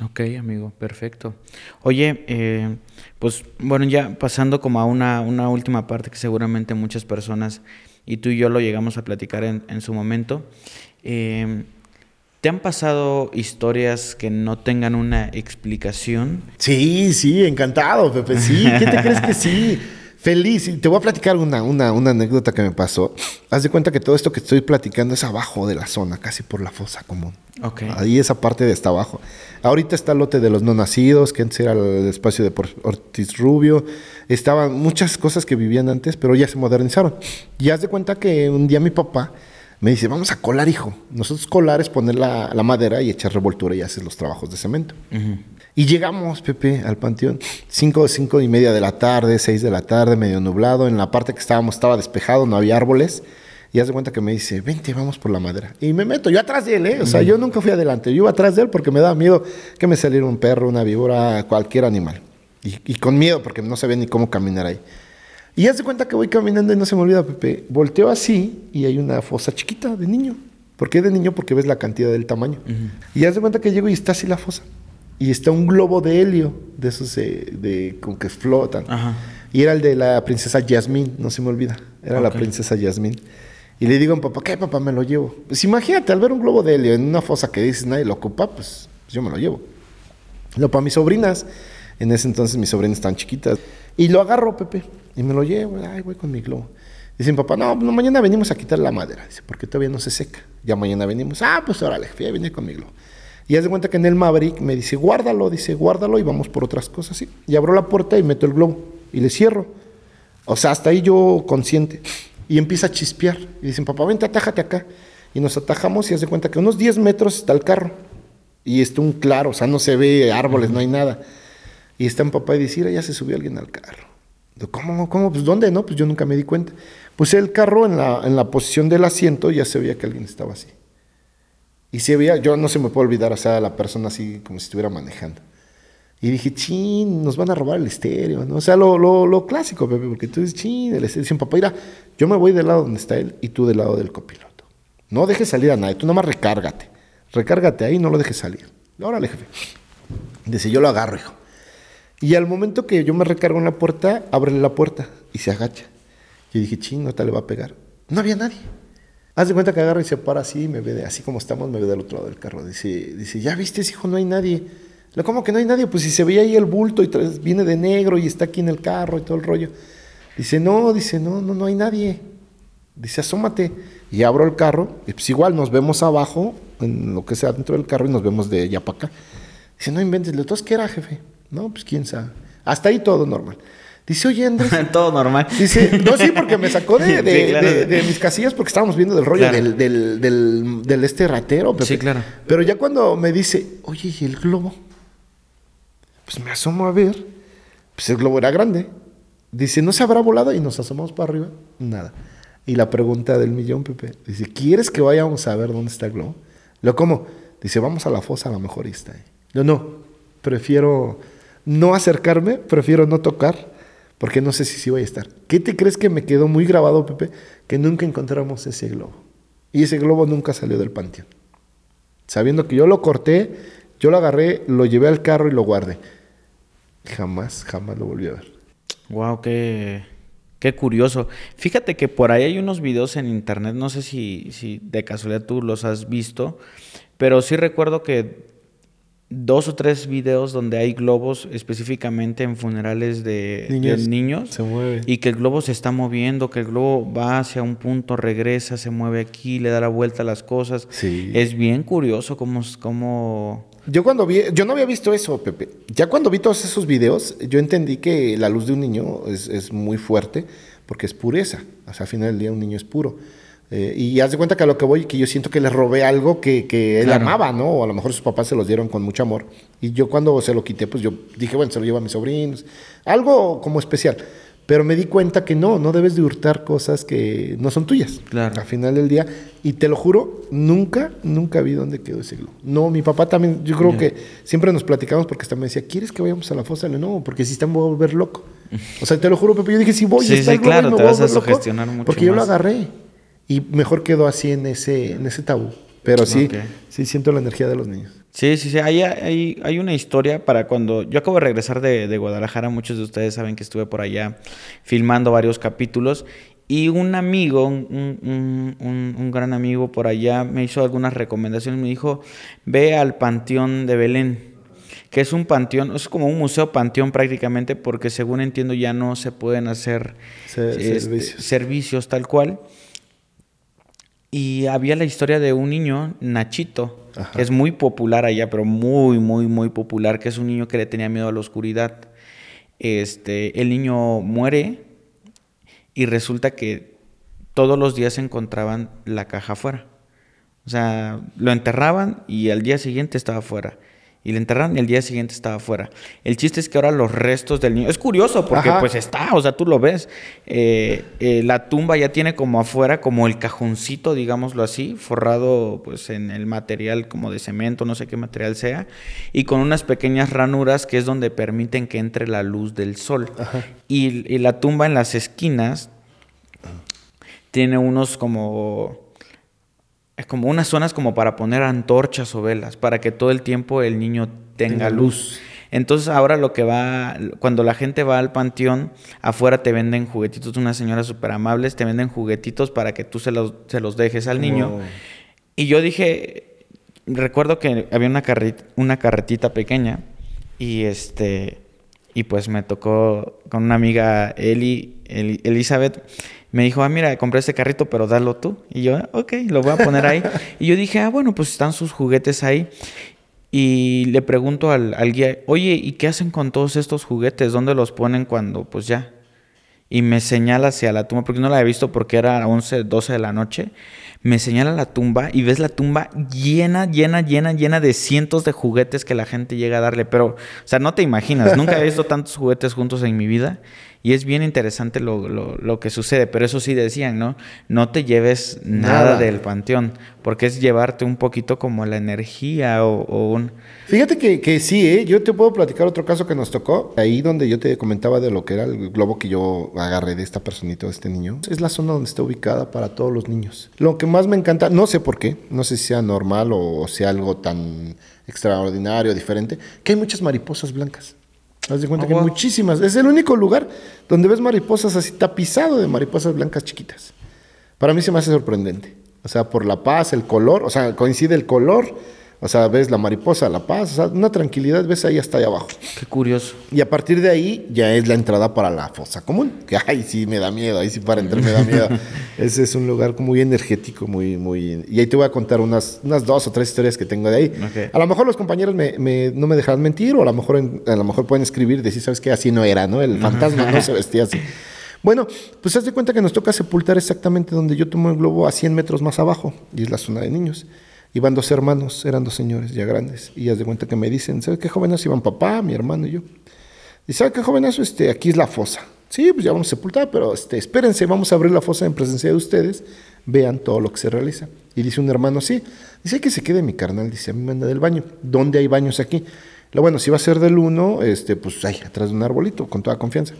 A: Ok, amigo, perfecto. Oye, eh, pues bueno, ya pasando como a una, una última parte que seguramente muchas personas, y tú y yo lo llegamos a platicar en, en su momento, eh, ¿te han pasado historias que no tengan una explicación?
B: Sí, sí, encantado, Pepe. Sí, ¿qué te crees que sí? Feliz. Y te voy a platicar una, una, una anécdota que me pasó. Haz de cuenta que todo esto que estoy platicando es abajo de la zona, casi por la fosa común.
A: Ok.
B: Ahí esa parte de hasta abajo. Ahorita está el lote de los no nacidos, que antes era el espacio de Ortiz Rubio. Estaban muchas cosas que vivían antes, pero ya se modernizaron. Y haz de cuenta que un día mi papá me dice, vamos a colar, hijo. Nosotros colar es poner la, la madera y echar revoltura y haces los trabajos de cemento. Y llegamos, Pepe, al panteón. Cinco, cinco y media de la tarde, seis de la tarde, medio nublado. En la parte que estábamos estaba despejado, no había árboles. Y haz de cuenta que me dice, vente, vamos por la madera. Y me meto, yo atrás de él, ¿eh? O sea, yo nunca fui adelante. Yo iba atrás de él porque me daba miedo que me saliera un perro, una víbora, cualquier animal. Y, y con miedo porque no sabía ni cómo caminar ahí. Y haz de cuenta que voy caminando y no se me olvida, Pepe. Volteo así y hay una fosa chiquita de niño. ¿Por qué de niño? Porque ves la cantidad del tamaño. Y haz de cuenta que llego y está así la fosa. Y está un globo de helio, de esos eh, de, como que flotan.
A: Ajá.
B: Y era el de la princesa Yasmín, no se me olvida. Era la princesa Yasmín. Y le digo a mi papá, ¿qué papá me lo llevo? Pues imagínate, al ver un globo de helio en una fosa que dices nadie lo ocupa, pues, pues yo me lo llevo. Lo para mis sobrinas. En ese entonces mis sobrinas estaban chiquitas. Y lo agarro, Pepe. Y me lo llevo. Ay, voy con mi globo. Dice mi papá, no, no, mañana venimos a quitar la madera. Dice, porque todavía no se seca. Ya mañana venimos. Ah, pues órale, fui a venir con mi globo. Y haz de cuenta que en el Maverick me dice, guárdalo, dice, guárdalo y vamos por otras cosas. ¿sí? Y abro la puerta y meto el globo. Y le cierro. O sea, hasta ahí yo consciente. Y empieza a chispear. Y dicen, papá, vente, atájate acá. Y nos atajamos y haz de cuenta que unos 10 metros está el carro. Y está un claro, o sea, no se ve árboles, no hay nada. Y está mi papá y dice, "Mira, ya se subió alguien al carro. Digo, ¿Cómo, cómo? Pues ¿dónde? No, pues yo nunca me di cuenta. Pues el carro en la, en la posición del asiento ya se veía que alguien estaba así. Y se veía, yo no se me puede olvidar, o sea, la persona así como si estuviera manejando. Y dije, chin, nos van a robar el estéreo, ¿no? O sea, lo, lo, lo clásico, Pepe, porque tú dices, chin, el estéreo. Dicen, papá, mira, yo me voy del lado donde está él y tú del lado del copiloto. No dejes salir a nadie, tú nada más recárgate. Recárgate ahí, no lo dejes salir. Órale, jefe. Dice, yo lo agarro, hijo. Y al momento que yo me recargo en la puerta, ábrele la puerta y se agacha. Yo dije, ching, no te le va a pegar. No había nadie. Haz de cuenta que agarra y se para así, me ve de, así como estamos, me ve del otro lado del carro. Dice, dice, ya viste, hijo, no hay nadie. Le ¿cómo que no hay nadie? Pues si se veía ahí el bulto y viene de negro y está aquí en el carro y todo el rollo. Dice, no, dice, no, no, no hay nadie. Dice, asómate. Y abro el carro, y pues igual nos vemos abajo, en lo que sea dentro del carro, y nos vemos de allá para acá. Dice, no inventes, ¿le ¿qué era, jefe? No, pues quién sabe. Hasta ahí todo normal. Dice, oye, Andrés.
A: Todo normal.
B: Dice, no, sí, porque me sacó de,
A: Sí,
B: de-
A: claro.
B: de- de mis casillas porque estábamos viendo del rollo
A: Claro.
B: del, del, del- del este ratero. Pepe.
A: Sí, claro.
B: Pero ya cuando me dice, oye, ¿y el globo? Pues me asomo a ver. Pues el globo era grande. Dice, ¿no se habrá volado? Y nos asomamos para arriba. Nada. Y la pregunta del millón, Pepe. Dice, ¿quieres que vayamos a ver dónde está el globo? Lo ¿cómo? Dice, vamos a la fosa, a lo mejor está ahí. Yo no, prefiero no acercarme, prefiero no tocar, porque no sé si sí voy a estar. ¿Qué te crees que me quedó muy grabado, Pepe? Que nunca encontramos ese globo. Y ese globo nunca salió del panteón. Sabiendo que yo lo corté, yo lo agarré, lo llevé al carro y lo guardé. Jamás, jamás lo volví a ver.
A: Wow, qué, qué curioso. Fíjate que por ahí hay unos videos en internet, no sé si, si de casualidad tú los has visto, pero sí recuerdo que dos o tres videos donde hay globos específicamente en funerales de
B: Niños,
A: de niños
B: se mueve.
A: y que el globo se está moviendo, que el globo va hacia un punto, regresa, se mueve aquí, le da la vuelta a las cosas.
B: Sí.
A: Es bien curioso cómo, cómo
B: Yo cuando vi, yo no había visto eso, Pepe. Ya cuando vi todos esos videos, yo entendí que la luz de un niño es, es muy fuerte porque es pureza. O sea, al final del día un niño es puro. Eh, y haz de cuenta que a lo que voy, que yo siento que le robé algo que, que él
A: Claro.
B: amaba, ¿no? O a lo mejor sus papás se los dieron con mucho amor. Y yo cuando se lo quité, pues yo dije, bueno, se lo llevo a mis sobrinos. Algo como especial. Pero me di cuenta que no, no debes de hurtar cosas que no son tuyas.
A: Claro.
B: Al final del día. Y te lo juro, nunca, nunca vi dónde quedó ese globo. No, mi papá también, yo creo que siempre nos platicamos porque hasta me decía, ¿quieres que vayamos a la fosa? Le no, porque si están, voy a volver loco. O sea, te lo juro, Pepe, yo dije, si voy,
A: Sí,
B: está
A: sí, claro,
B: me
A: te
B: voy
A: vas a
B: volver loco",
A: sugestionar mucho
B: Porque yo lo agarré. Y mejor quedó así en ese, en ese tabú. Pero sí, sí siento la energía de los niños.
A: Sí, sí, sí. Hay, hay, hay una historia para cuando. Yo acabo de regresar de, de Guadalajara. Muchos de ustedes saben que estuve por allá filmando varios capítulos. Y un amigo, un, un- un- un gran amigo por allá, me hizo algunas recomendaciones. Me dijo: Ve al Panteón de Belén, que es un panteón, es como un museo panteón prácticamente, porque según entiendo ya no se pueden hacer
B: Se-
A: este,
B: servicios.
A: servicios tal cual. Y había la historia de un niño, Nachito,
B: Ajá.
A: que es muy popular allá, pero muy, muy, muy popular, que es un niño que le tenía miedo a la oscuridad. Este, el niño muere y resulta que todos los días encontraban la caja afuera. O sea, lo enterraban y al día siguiente estaba afuera. Y le enterraron y al día siguiente estaba afuera. El chiste es que ahora los restos del niño... Es curioso porque
B: Ajá.
A: pues está, o sea, tú lo ves. Eh, eh, la tumba ya tiene como afuera, como el cajoncito, digámoslo así, forrado pues en el material como de cemento, no sé qué material sea, y con unas pequeñas ranuras que es donde permiten que entre la luz del sol. Y, y la tumba en las esquinas tiene unos como es como unas zonas como para poner antorchas o velas, para que todo el tiempo el niño tenga
B: Tenga
A: luz. Entonces ahora lo que va, cuando la gente va al panteón, afuera te venden juguetitos, unas señoras súper amables, te venden juguetitos para que tú se los, se los dejes al niño.
B: Oh.
A: Y yo dije, recuerdo que había una, carret- una carretita pequeña y este, y pues me tocó con una amiga, Eli, Eli- Elizabeth, me dijo, ah, mira, compré este carrito, pero dalo tú. Y yo, ok, lo voy a poner ahí. y yo dije, ah, bueno, pues están sus juguetes ahí. Y le pregunto al, al guía, oye, ¿y qué hacen con todos estos juguetes? ¿Dónde los ponen cuando, pues ya? Y me señala hacia la tumba, porque no la había visto porque era 11, 12 de la noche. Me señala la tumba y ves la tumba llena, llena, llena, llena de cientos de juguetes que la gente llega a darle. Pero, o sea, no te imaginas, nunca he visto tantos juguetes juntos en mi vida. Y es bien interesante lo, lo- lo que sucede. Pero eso sí decían, ¿no? No te lleves nada,
B: Nada.
A: del panteón, porque es llevarte un poquito como la energía o, o un...
B: Fíjate que, que sí, ¿eh? yo te puedo platicar otro caso que nos tocó, ahí donde yo te comentaba de lo que era el globo que yo agarré de esta personita, de este niño. Es la zona donde está ubicada para todos los niños. Lo que más me encanta, no sé por qué, no sé si sea normal o sea algo tan extraordinario, diferente, que hay muchas mariposas blancas. Haz de cuenta
A: Oh,
B: que
A: wow.
B: muchísimas. Es el único lugar donde ves mariposas así tapizado de mariposas blancas chiquitas. Para mí se me hace sorprendente. O sea, por la paz, el color, o sea, coincide el color, o sea, ves la mariposa, la paz, o sea, una tranquilidad, ves ahí hasta allá abajo.
A: Qué curioso.
B: Y a partir de ahí ya es la entrada para la fosa común, que ay, sí me da miedo, ahí sí para entrar me da miedo. Ese es un lugar muy energético, muy, muy... Y ahí te voy a contar unas, unas dos o tres historias que tengo de ahí. A lo mejor los compañeros me, me- no me dejarán mentir, o a lo mejor, en- a lo mejor pueden escribir y decir, ¿sabes qué? Así no era, ¿no? El fantasma no se vestía así. Bueno, pues haz de cuenta que nos toca sepultar exactamente donde yo tomo el globo a 100 metros más abajo, y es la zona de niños. Iban dos hermanos, eran dos señores ya grandes, y haz de cuenta que me dicen, ¿sabes qué jóvenes iban papá, mi hermano y yo? Y ¿sabe qué jovenazo? Este, aquí es la fosa. Sí, pues ya vamos a sepultar, pero este, espérense, vamos a abrir la fosa en presencia de ustedes, vean todo lo que se realiza. Y dice un hermano, sí, dice "Hay que se quede mi carnal, dice, a mí me anda del baño. ¿Dónde hay baños aquí? Lo bueno, si va a ser del 1, este, pues ahí, atrás de un arbolito, con toda confianza.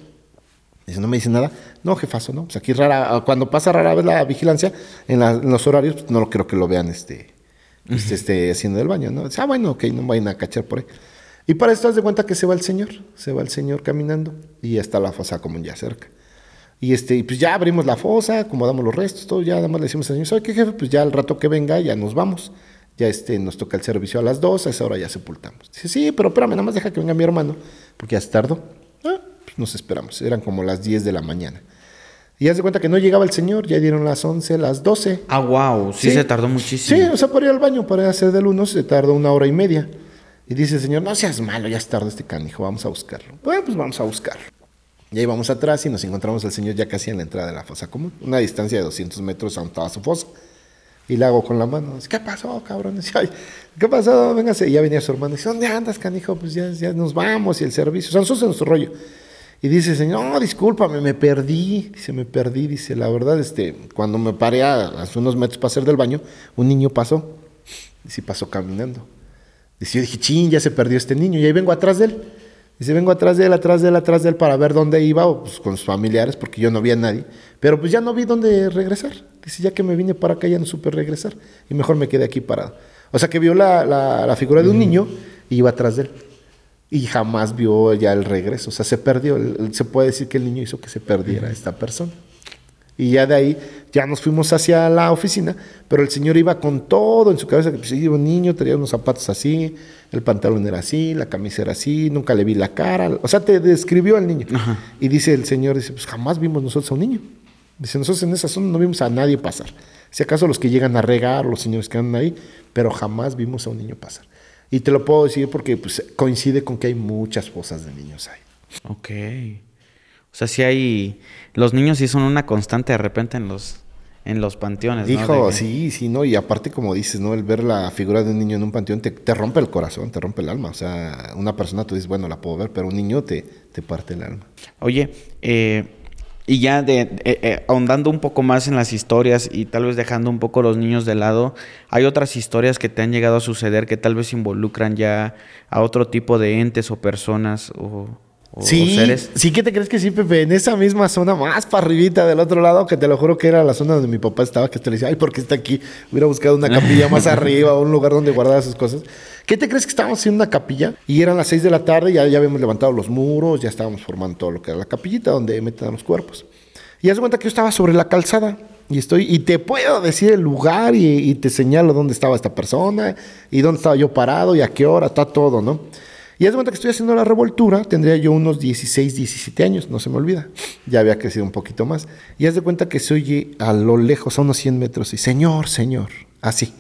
B: Dice, no me dice nada. No, jefazo, no. Pues aquí rara, cuando pasa rara vez la vigilancia, en, la- en los horarios, pues, no creo que lo vean este, este, este, haciendo el baño, ¿no? Dice, ah, bueno, ok, no vayan a cachar por ahí. Y para esto, haz de cuenta que se va el señor, se va el señor caminando y ya está la fosa común ya cerca. Y este, pues ya abrimos la fosa, acomodamos los restos, todo, ya nada más le decimos al señor, ¿sabe qué jefe? Pues ya al rato que venga, ya nos vamos. Ya este, nos toca el servicio a las 2, a esa hora ya sepultamos. Dice, sí, pero espérame, nada más deja que venga mi hermano, porque ya se tardó. Ah, pues nos esperamos, eran como las 10 de la mañana. Y haz de cuenta que no llegaba el señor, ya dieron las 11, las 12.
A: Ah, wow, sí,
B: Sí.
A: se tardó muchísimo.
B: Sí, o sea, para ir al baño, para hacer del uno, se tardó una hora y media. Y dice el señor, no seas malo, ya es tarde este canijo, vamos a buscarlo. Bueno, pues vamos a buscarlo. Y ahí vamos atrás y nos encontramos al señor ya casi en la entrada de la fosa común, una distancia de 200 metros a estaba su fosa. Y le hago con la mano, dice, ¿qué pasó, cabrón? Dice, "Ay, ¿qué pasó? Véngase. Y ya venía su hermano, dice, ¿dónde andas, canijo? Pues ya, ya nos vamos y el servicio. O sea, nosotros en nuestro rollo. Y dice señor, no, discúlpame, me perdí. Dice, me perdí. Dice, la verdad, este, cuando me paré a, hace unos metros para hacer del baño, un niño pasó. Dice, pasó caminando. Dice, yo dije, chin, ya se perdió este niño. Y ahí vengo atrás de él. Dice, vengo atrás de él, atrás de él, atrás de él para ver dónde iba, o pues con sus familiares, porque yo no vi a nadie. Pero pues ya no vi dónde regresar. Dice, ya que me vine para acá ya no supe regresar. Y mejor me quedé aquí parado. O sea que vio la, la- la figura de un niño y iba atrás de él. Y jamás vio ya el regreso. O sea, se perdió. Se puede decir que el niño hizo que se perdiera esta persona. Y ya de ahí ya nos fuimos hacia la oficina, pero el señor iba con todo en su cabeza, que pues, un niño, tenía unos zapatos así, el pantalón era así, la camisa era así, nunca le vi la cara, o sea, te describió al niño. Y dice el señor, dice, pues jamás vimos nosotros a un niño. Dice, nosotros en esa zona no vimos a nadie pasar. Si acaso los que llegan a regar, los señores que andan ahí, pero jamás vimos a un niño pasar. Y te lo puedo decir porque pues, coincide con que hay muchas fosas de niños ahí.
A: Ok. O sea, sí hay... Los niños sí son una constante de repente en los, en los panteones, ¿no?
B: Hijo,
A: que-
B: sí, sí, ¿no? Y aparte, como dices, ¿no? El ver la figura de un niño en un panteón te, te rompe el corazón, te rompe el alma. O sea, una persona tú dices, bueno, la puedo ver, pero un niño te, te parte el alma.
A: Oye, eh, y ya de, eh, eh, ahondando un poco más en las historias y tal vez dejando un poco los niños de lado, ¿hay otras historias que te han llegado a suceder que tal vez involucran ya a otro tipo de entes o personas o, o- o
B: Sí,
A: seres?
B: sí que te crees que sí, Pepe, en esa misma zona, más para arribita del otro lado, que te lo juro que era la zona donde mi papá estaba, que te le decía, ay, ¿por qué está aquí? Hubiera buscado una capilla más arriba un lugar donde guardar sus cosas. ¿Qué te crees que estábamos haciendo una capilla? Y eran las 6 de la tarde, ya, ya habíamos levantado los muros, ya estábamos formando todo lo que era la capillita donde meten a los cuerpos. Y haz cuenta que yo estaba sobre la calzada y estoy, y te puedo decir el lugar y, y te señalo dónde estaba esta persona y dónde estaba yo parado y a qué hora, está todo, ¿no? Y haz de que estoy haciendo la revoltura, tendría yo unos 16, 17 años, no se me olvida. Ya había crecido un poquito más. Y haz de cuenta que se oye a lo lejos, a unos 100 metros, y Señor, Señor, así.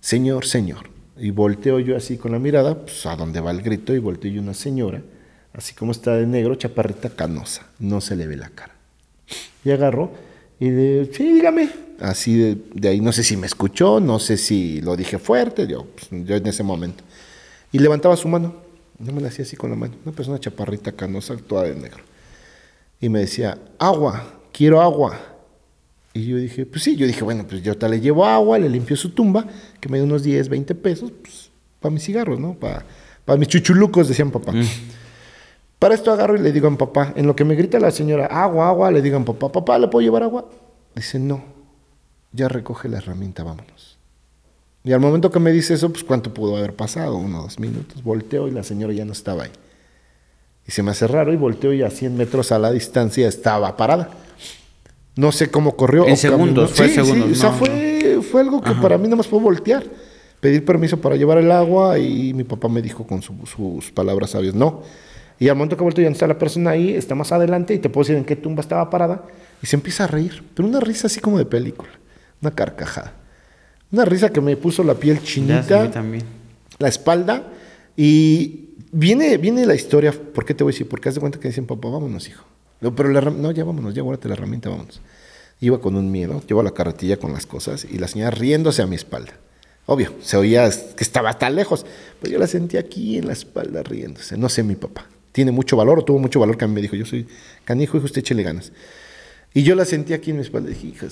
B: Señor, Señor. Y volteo yo así con la mirada, pues a donde va el grito, y volteo yo una señora, así como está de negro, chaparrita canosa, no se le ve la cara. Y agarró y de, sí, dígame. Así de, de ahí, no sé si me escuchó, no sé si lo dije fuerte, yo, pues, yo en ese momento. Y levantaba su mano, no me la hacía así con la mano, una persona chaparrita canosa, toda de negro. Y me decía, agua, quiero agua. Y yo dije, pues sí, yo dije, bueno, pues yo te le llevo agua, le limpio su tumba, que me dio unos 10, 20 pesos, pues para mis cigarros, ¿no? Para, para mis chuchulucos, decían papá. Para esto agarro y le digo a mi papá, en lo que me grita la señora, agua, agua, le digo a mi papá, papá, ¿le puedo llevar agua? Dice, no, ya recoge la herramienta, vámonos. Y al momento que me dice eso, pues cuánto pudo haber pasado, uno o dos minutos. Volteo y la señora ya no estaba ahí. Y se me hace raro y volteo y a 100 metros a la distancia estaba parada. No sé cómo corrió.
A: En
B: o
A: segundos, fue
B: Sí,
A: segundos,
B: sí, o sea,
A: no,
B: fue, fue algo que para mí nada más fue voltear. Pedir permiso para llevar el agua y mi papá me dijo con su- sus palabras sabias, no. Y al momento que volteo ya no está la persona ahí, está más adelante y te puedo decir en qué tumba estaba parada. Y se empieza a reír, pero una risa así como de película, una carcajada. Una risa que me puso la piel chinita
A: también.
B: la espalda y viene, viene la historia, ¿por qué te voy a decir? Porque haz de cuenta que dicen, papá, vámonos, hijo. No, pero la no, ya vámonos, ya guárdate la herramienta, vámonos. Iba con un miedo, llevo la carretilla con las cosas y la señora riéndose a mi espalda. Obvio, se oía que estaba tan lejos, pero yo la sentí aquí en la espalda riéndose. No sé mi papá. Tiene mucho valor o tuvo mucho valor que a mí me dijo, yo soy canijo, hijo, usted échele ganas. Y yo la sentí aquí en mi espalda. Dije, hija,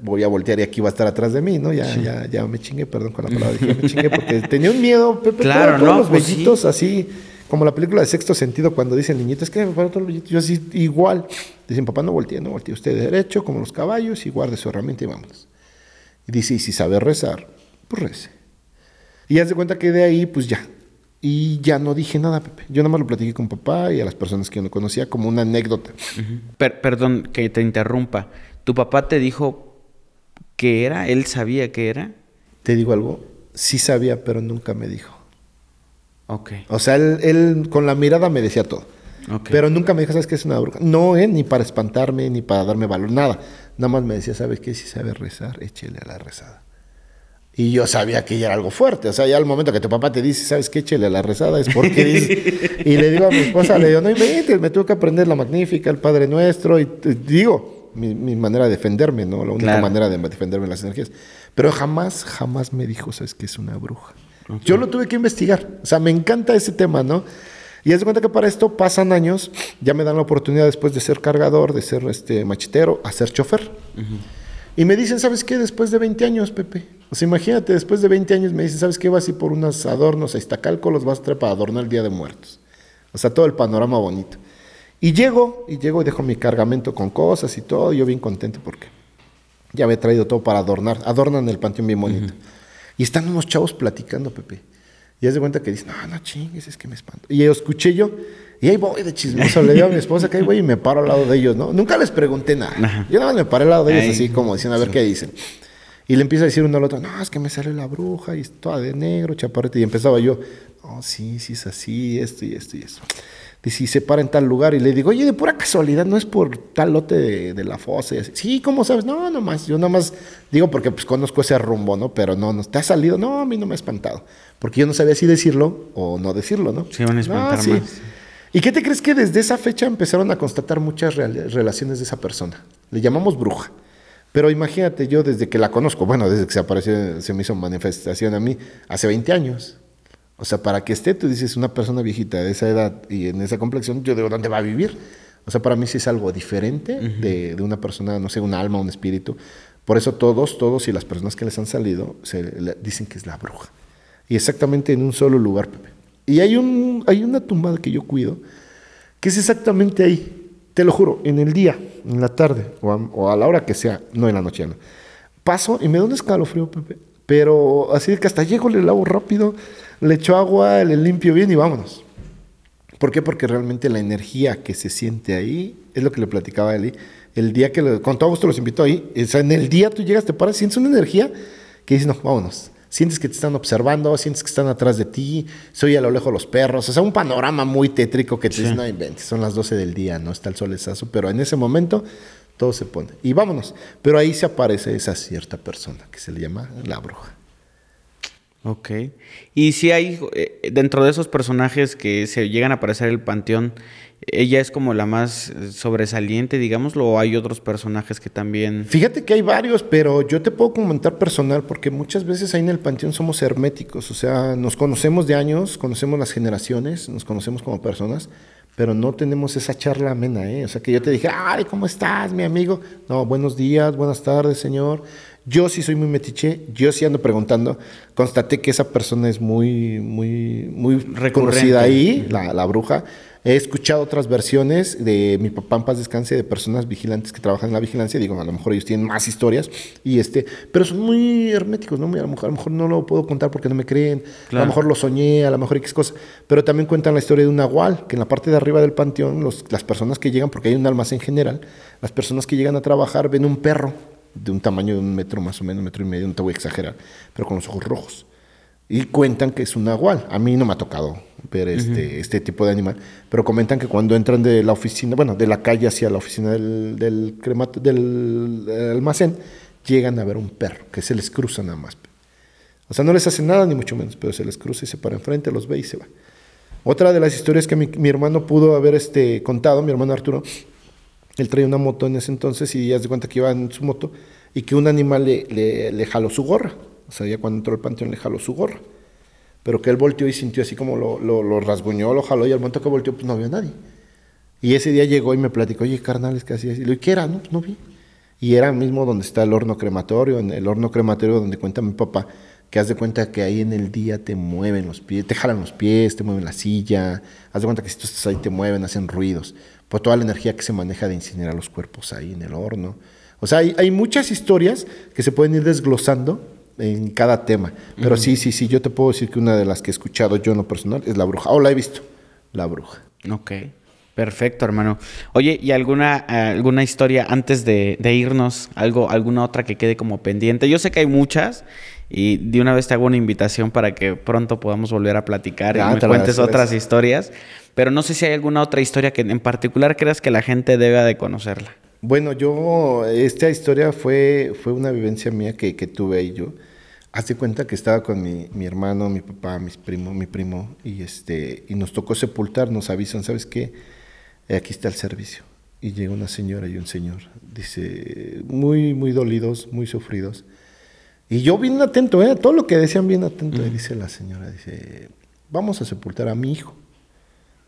B: voy a voltear y aquí va a estar atrás de mí, ¿no? Ya, ya, ya me chingué, perdón con la palabra. Dije, me chingué porque tenía un miedo, Pepe.
A: Claro,
B: todos
A: ¿no?
B: los
A: Pues
B: vellitos así, como la película de Sexto Sentido, cuando dice el niñito, es que me pararon todos los vellitos. Yo así, igual. Dicen, papá, no voltee, no voltee. Usted derecho, como los caballos, y guarde su herramienta y vámonos. Y dice, y si sabe rezar, pues rece. Y haz de cuenta que de ahí, pues ya. Y ya no dije nada, Pepe. Yo nada más lo platiqué con papá y a las personas que yo no conocía como una anécdota.
A: Per- perdón que te interrumpa. ¿Tu papá te dijo qué era? ¿Él sabía qué era?
B: Te digo algo, sí sabía, pero nunca me dijo.
A: Ok.
B: O sea, él, él con la mirada me decía todo. Pero nunca me dijo, ¿sabes qué es una bruja? No, eh, ni para espantarme, ni para darme valor, nada. Nada más me decía, ¿sabes qué? Si sabe rezar, échele a la rezada. Y yo sabía que ya era algo fuerte. O sea, ya al momento que tu papá te dice, ¿sabes qué? Échele a la rezada, es porque dice. y le digo a mi esposa, le digo, no inventes, me tuve que aprender la magnífica, el Padre Nuestro. Y digo, mi, mi manera de defenderme, ¿no? La única
A: Claro.
B: manera de defenderme de las energías. Pero jamás, jamás me dijo, ¿sabes qué? Es una bruja. Yo lo tuve que investigar. O sea, me encanta ese tema, ¿no? Y haz de cuenta que para esto pasan años, ya me dan la oportunidad después de ser cargador, de ser este machetero, a ser chofer. Y me dicen, ¿sabes qué? Después de 20 años, Pepe. O sea, imagínate, después de 20 años me dicen, ¿sabes qué? Vas a ir por unos adornos a Iztacalco, los vas a traer para adornar el Día de Muertos. O sea, todo el panorama bonito. Y llego, y llego y dejo mi cargamento con cosas y todo, y yo bien contento porque ya había traído todo para adornar. Adornan el panteón bien bonito. Y están unos chavos platicando, Pepe. Y haz de cuenta que dicen, no, no chingues, es que me espanto. Y yo escuché yo, y ahí voy de chismoso. Le digo a mi esposa que ahí voy y me paro al lado de ellos, ¿no? Nunca les pregunté nada. Yo nada más me paré al lado de ellos
A: Ay,
B: así como diciendo, a ver qué dicen. Y le empieza a decir uno al otro, no, es que me sale la bruja y toda de negro, chaparrita. Y empezaba yo, no, sí, sí es así, esto y esto y eso. Dice, y se para en tal lugar. Y le digo, oye, de pura casualidad, ¿no es por tal lote de, de la fosa? Y así, sí, ¿cómo sabes? No, nomás, yo nomás digo porque pues conozco ese rumbo, ¿no? Pero no, no, ¿te ha salido? No, a mí no me ha espantado. Porque yo no sabía si decirlo o no decirlo, ¿no?
A: Se iban a espantar
B: Ah, sí.
A: más.
B: ¿Y qué te crees que desde esa fecha empezaron a constatar muchas relaciones de esa persona? Le llamamos bruja. Pero imagínate, yo desde que la conozco, bueno, desde que se apareció, se me hizo manifestación a mí, hace 20 años. O sea, para que esté, tú dices, una persona viejita de esa edad y en esa complexión, yo digo, ¿dónde va a vivir? O sea, para mí sí es algo diferente de, de una persona, no sé, un alma, un espíritu. Por eso todos, todos y las personas que les han salido se le- dicen que es la bruja. Y exactamente en un solo lugar, Pepe. Y hay, un, hay una tumbada que yo cuido, que es exactamente ahí. Te lo juro, en el día, en la tarde, o a, la hora que sea, no en la noche. Paso y me da un escalofrío, Pepe. Pero así que hasta llego, le lavo rápido, le echo agua, le limpio bien y vámonos. ¿Por qué? Porque realmente la energía que se siente ahí, es lo que le platicaba a Eli, el día que, le- con todo gusto los invito ahí, o sea, en el día tú llegas, te paras, sientes una energía que dices, no, vámonos. Sientes que te están observando, sientes que están atrás de ti, se oye a lo lejos los perros, o sea, un panorama muy tétrico que te dices, no inventes, son las 12 del día, no está el solezazo, pero en ese momento todo se pone. Y vámonos. Pero ahí se aparece esa cierta persona que se le llama la bruja.
A: Ok. Y si hay, eh, dentro de esos personajes que se llegan a aparecer el panteón, ella es como la más eh, sobresaliente, digámoslo, o hay otros personajes que también...
B: Fíjate que hay varios, pero yo te puedo comentar personal porque muchas veces ahí en el panteón somos herméticos, o sea, nos conocemos de años, conocemos las generaciones, nos conocemos como personas, pero no tenemos esa charla amena, ¿eh? O sea, que yo te dije, ay, ¿cómo estás, mi amigo? No, buenos días, buenas tardes, señor. Yo sí soy muy metiche, yo sí ando preguntando. Constaté que esa persona es muy, muy, muy
A: Recurrente.
B: conocida ahí, la, la bruja. He escuchado otras versiones de mi papá en paz descanse, de personas vigilantes que trabajan en la vigilancia. Digo, a lo mejor ellos tienen más historias, y este, pero son muy herméticos, ¿no? A lo mejor, a lo mejor no lo puedo contar porque no me creen. A
A: Claro.
B: lo mejor lo soñé, a lo mejor X cosa. Pero también cuentan la historia de un nahual, que en la parte de arriba del panteón, los- las personas que llegan, porque hay un almacén general, las personas que llegan a trabajar ven un perro de un tamaño de un metro más o menos, metro y medio, no te voy a exagerar, pero con los ojos rojos. Y cuentan que es un nahual. A mí no me ha tocado ver este, este tipo de animal, pero comentan que cuando entran de la oficina, bueno, de la calle hacia la oficina del, del, cremato- del, del almacén, llegan a ver un perro que se les cruza nada más. O sea, no les hace nada ni mucho menos, pero se les cruza y se para enfrente, los ve y se va. Otra de las historias que mi, mi hermano pudo haber este, contado, mi hermano Arturo, él traía una moto en ese entonces y ya se cuenta que iba en su moto y que un animal le, le, jaló su gorra. O sea, ya cuando entró al panteón le jaló su gorra. Pero que él volteó y sintió así como lo, lo, rasguñó, lo jaló y al momento que volteó pues no había nadie. Y ese día llegó y me platicó, oye, carnal, es que así es. Y le dije, ¿qué era? No, pues no vi. Y era mismo donde está el horno crematorio, en el horno crematorio donde cuenta mi papá, que haz de cuenta que ahí en el día te mueven los pies, te jalan los pies, te mueven la silla, haz de cuenta que si tú estás ahí te mueven, hacen ruidos, por toda la energía que se maneja de incinerar los cuerpos ahí en el horno. O sea, hay, hay muchas historias que se pueden ir desglosando en cada tema. Pero sí, sí, sí, yo te puedo decir que una de las que he escuchado yo en lo personal es la bruja, o la he visto, la bruja.
A: Ok. Perfecto, hermano. Oye, ¿y alguna, alguna historia antes de, irnos? Algo, ¿Alguna otra que quede como pendiente? Yo sé que hay muchas y de una vez te hago una invitación para que pronto podamos volver a platicar y me cuentes otras historias. Pero no sé si hay alguna otra historia que en particular creas que la gente deba de conocerla.
B: Bueno, yo, esta historia fue, fue una vivencia mía que, que tuve ahí yo. Hace cuenta que estaba con mi, mi, hermano, mi papá, mis primo, mi primo, y, este, y nos tocó sepultar, nos avisan, ¿sabes qué? Eh, aquí está el servicio. Y llega una señora y un señor, dice, muy, muy dolidos, muy sufridos. Y yo bien atento, ¿eh? todo lo que decían bien atento. Y dice la señora, dice, vamos a sepultar a mi hijo.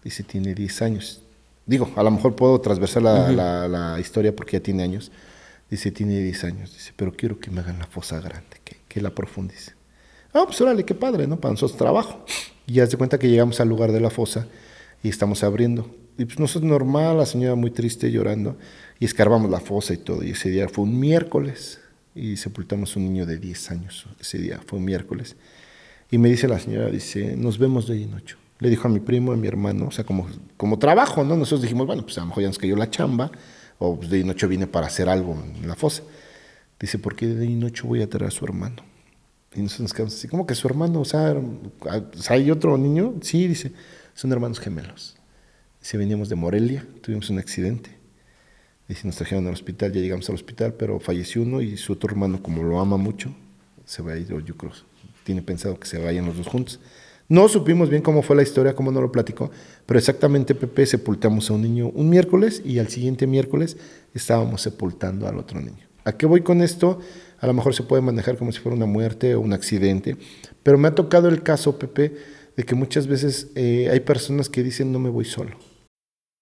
B: Dice, tiene 10 años. Digo, a lo mejor puedo transversar la, la, historia porque ya tiene años. Dice, tiene 10 años. Dice, pero quiero que me hagan la fosa grande, que, que la profundice. Ah, pues órale, qué padre, ¿no? Para nosotros trabajo. Y ya se cuenta que llegamos al lugar de la fosa y estamos abriendo. Y pues no es normal, la señora muy triste llorando. Y escarbamos la fosa y todo. Y ese día fue un miércoles. Y sepultamos un niño de 10 años. Ese día fue un miércoles. Y me dice la señora, dice, nos vemos de noche. Le dijo a mi primo, a mi hermano, o sea, como, como trabajo, ¿no? Nosotros dijimos, bueno, pues a lo mejor ya nos cayó la chamba. O pues de noche viene para hacer algo en la fosa. Dice, ¿por qué de noche voy a traer a su hermano? Y nosotros nos quedamos así, ¿cómo que su hermano? O sea, ¿hay otro niño? Sí, dice, son hermanos gemelos. Si veníamos de Morelia, tuvimos un accidente. Y nos trajeron al hospital, ya llegamos al hospital, pero falleció uno y su otro hermano, como lo ama mucho, se va a ir, yo creo, tiene pensado que se vayan los dos juntos. No supimos bien cómo fue la historia, cómo no lo platicó, pero exactamente Pepe sepultamos a un niño un miércoles y al siguiente miércoles estábamos sepultando al otro niño. ¿A qué voy con esto? A lo mejor se puede manejar como si fuera una muerte o un accidente, pero me ha tocado el caso, Pepe, de que muchas veces eh, hay personas que dicen no me voy solo.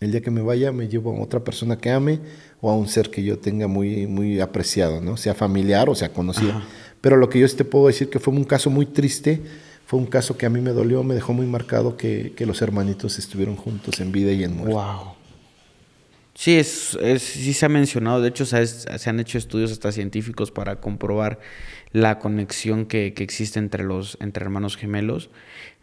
B: El día que me vaya me llevo a otra persona que ame o a un ser que yo tenga muy, muy apreciado, ¿no? Sea familiar o sea conocido. Pero lo que yo te puedo decir que fue un caso muy triste, fue un caso que a mí me dolió, me dejó muy marcado que, los hermanitos estuvieron juntos en vida y en muerte.
A: Wow. Sí, es, sí se ha mencionado, de hecho se han hecho estudios hasta científicos para comprobar la conexión que, existe entre los entre hermanos gemelos.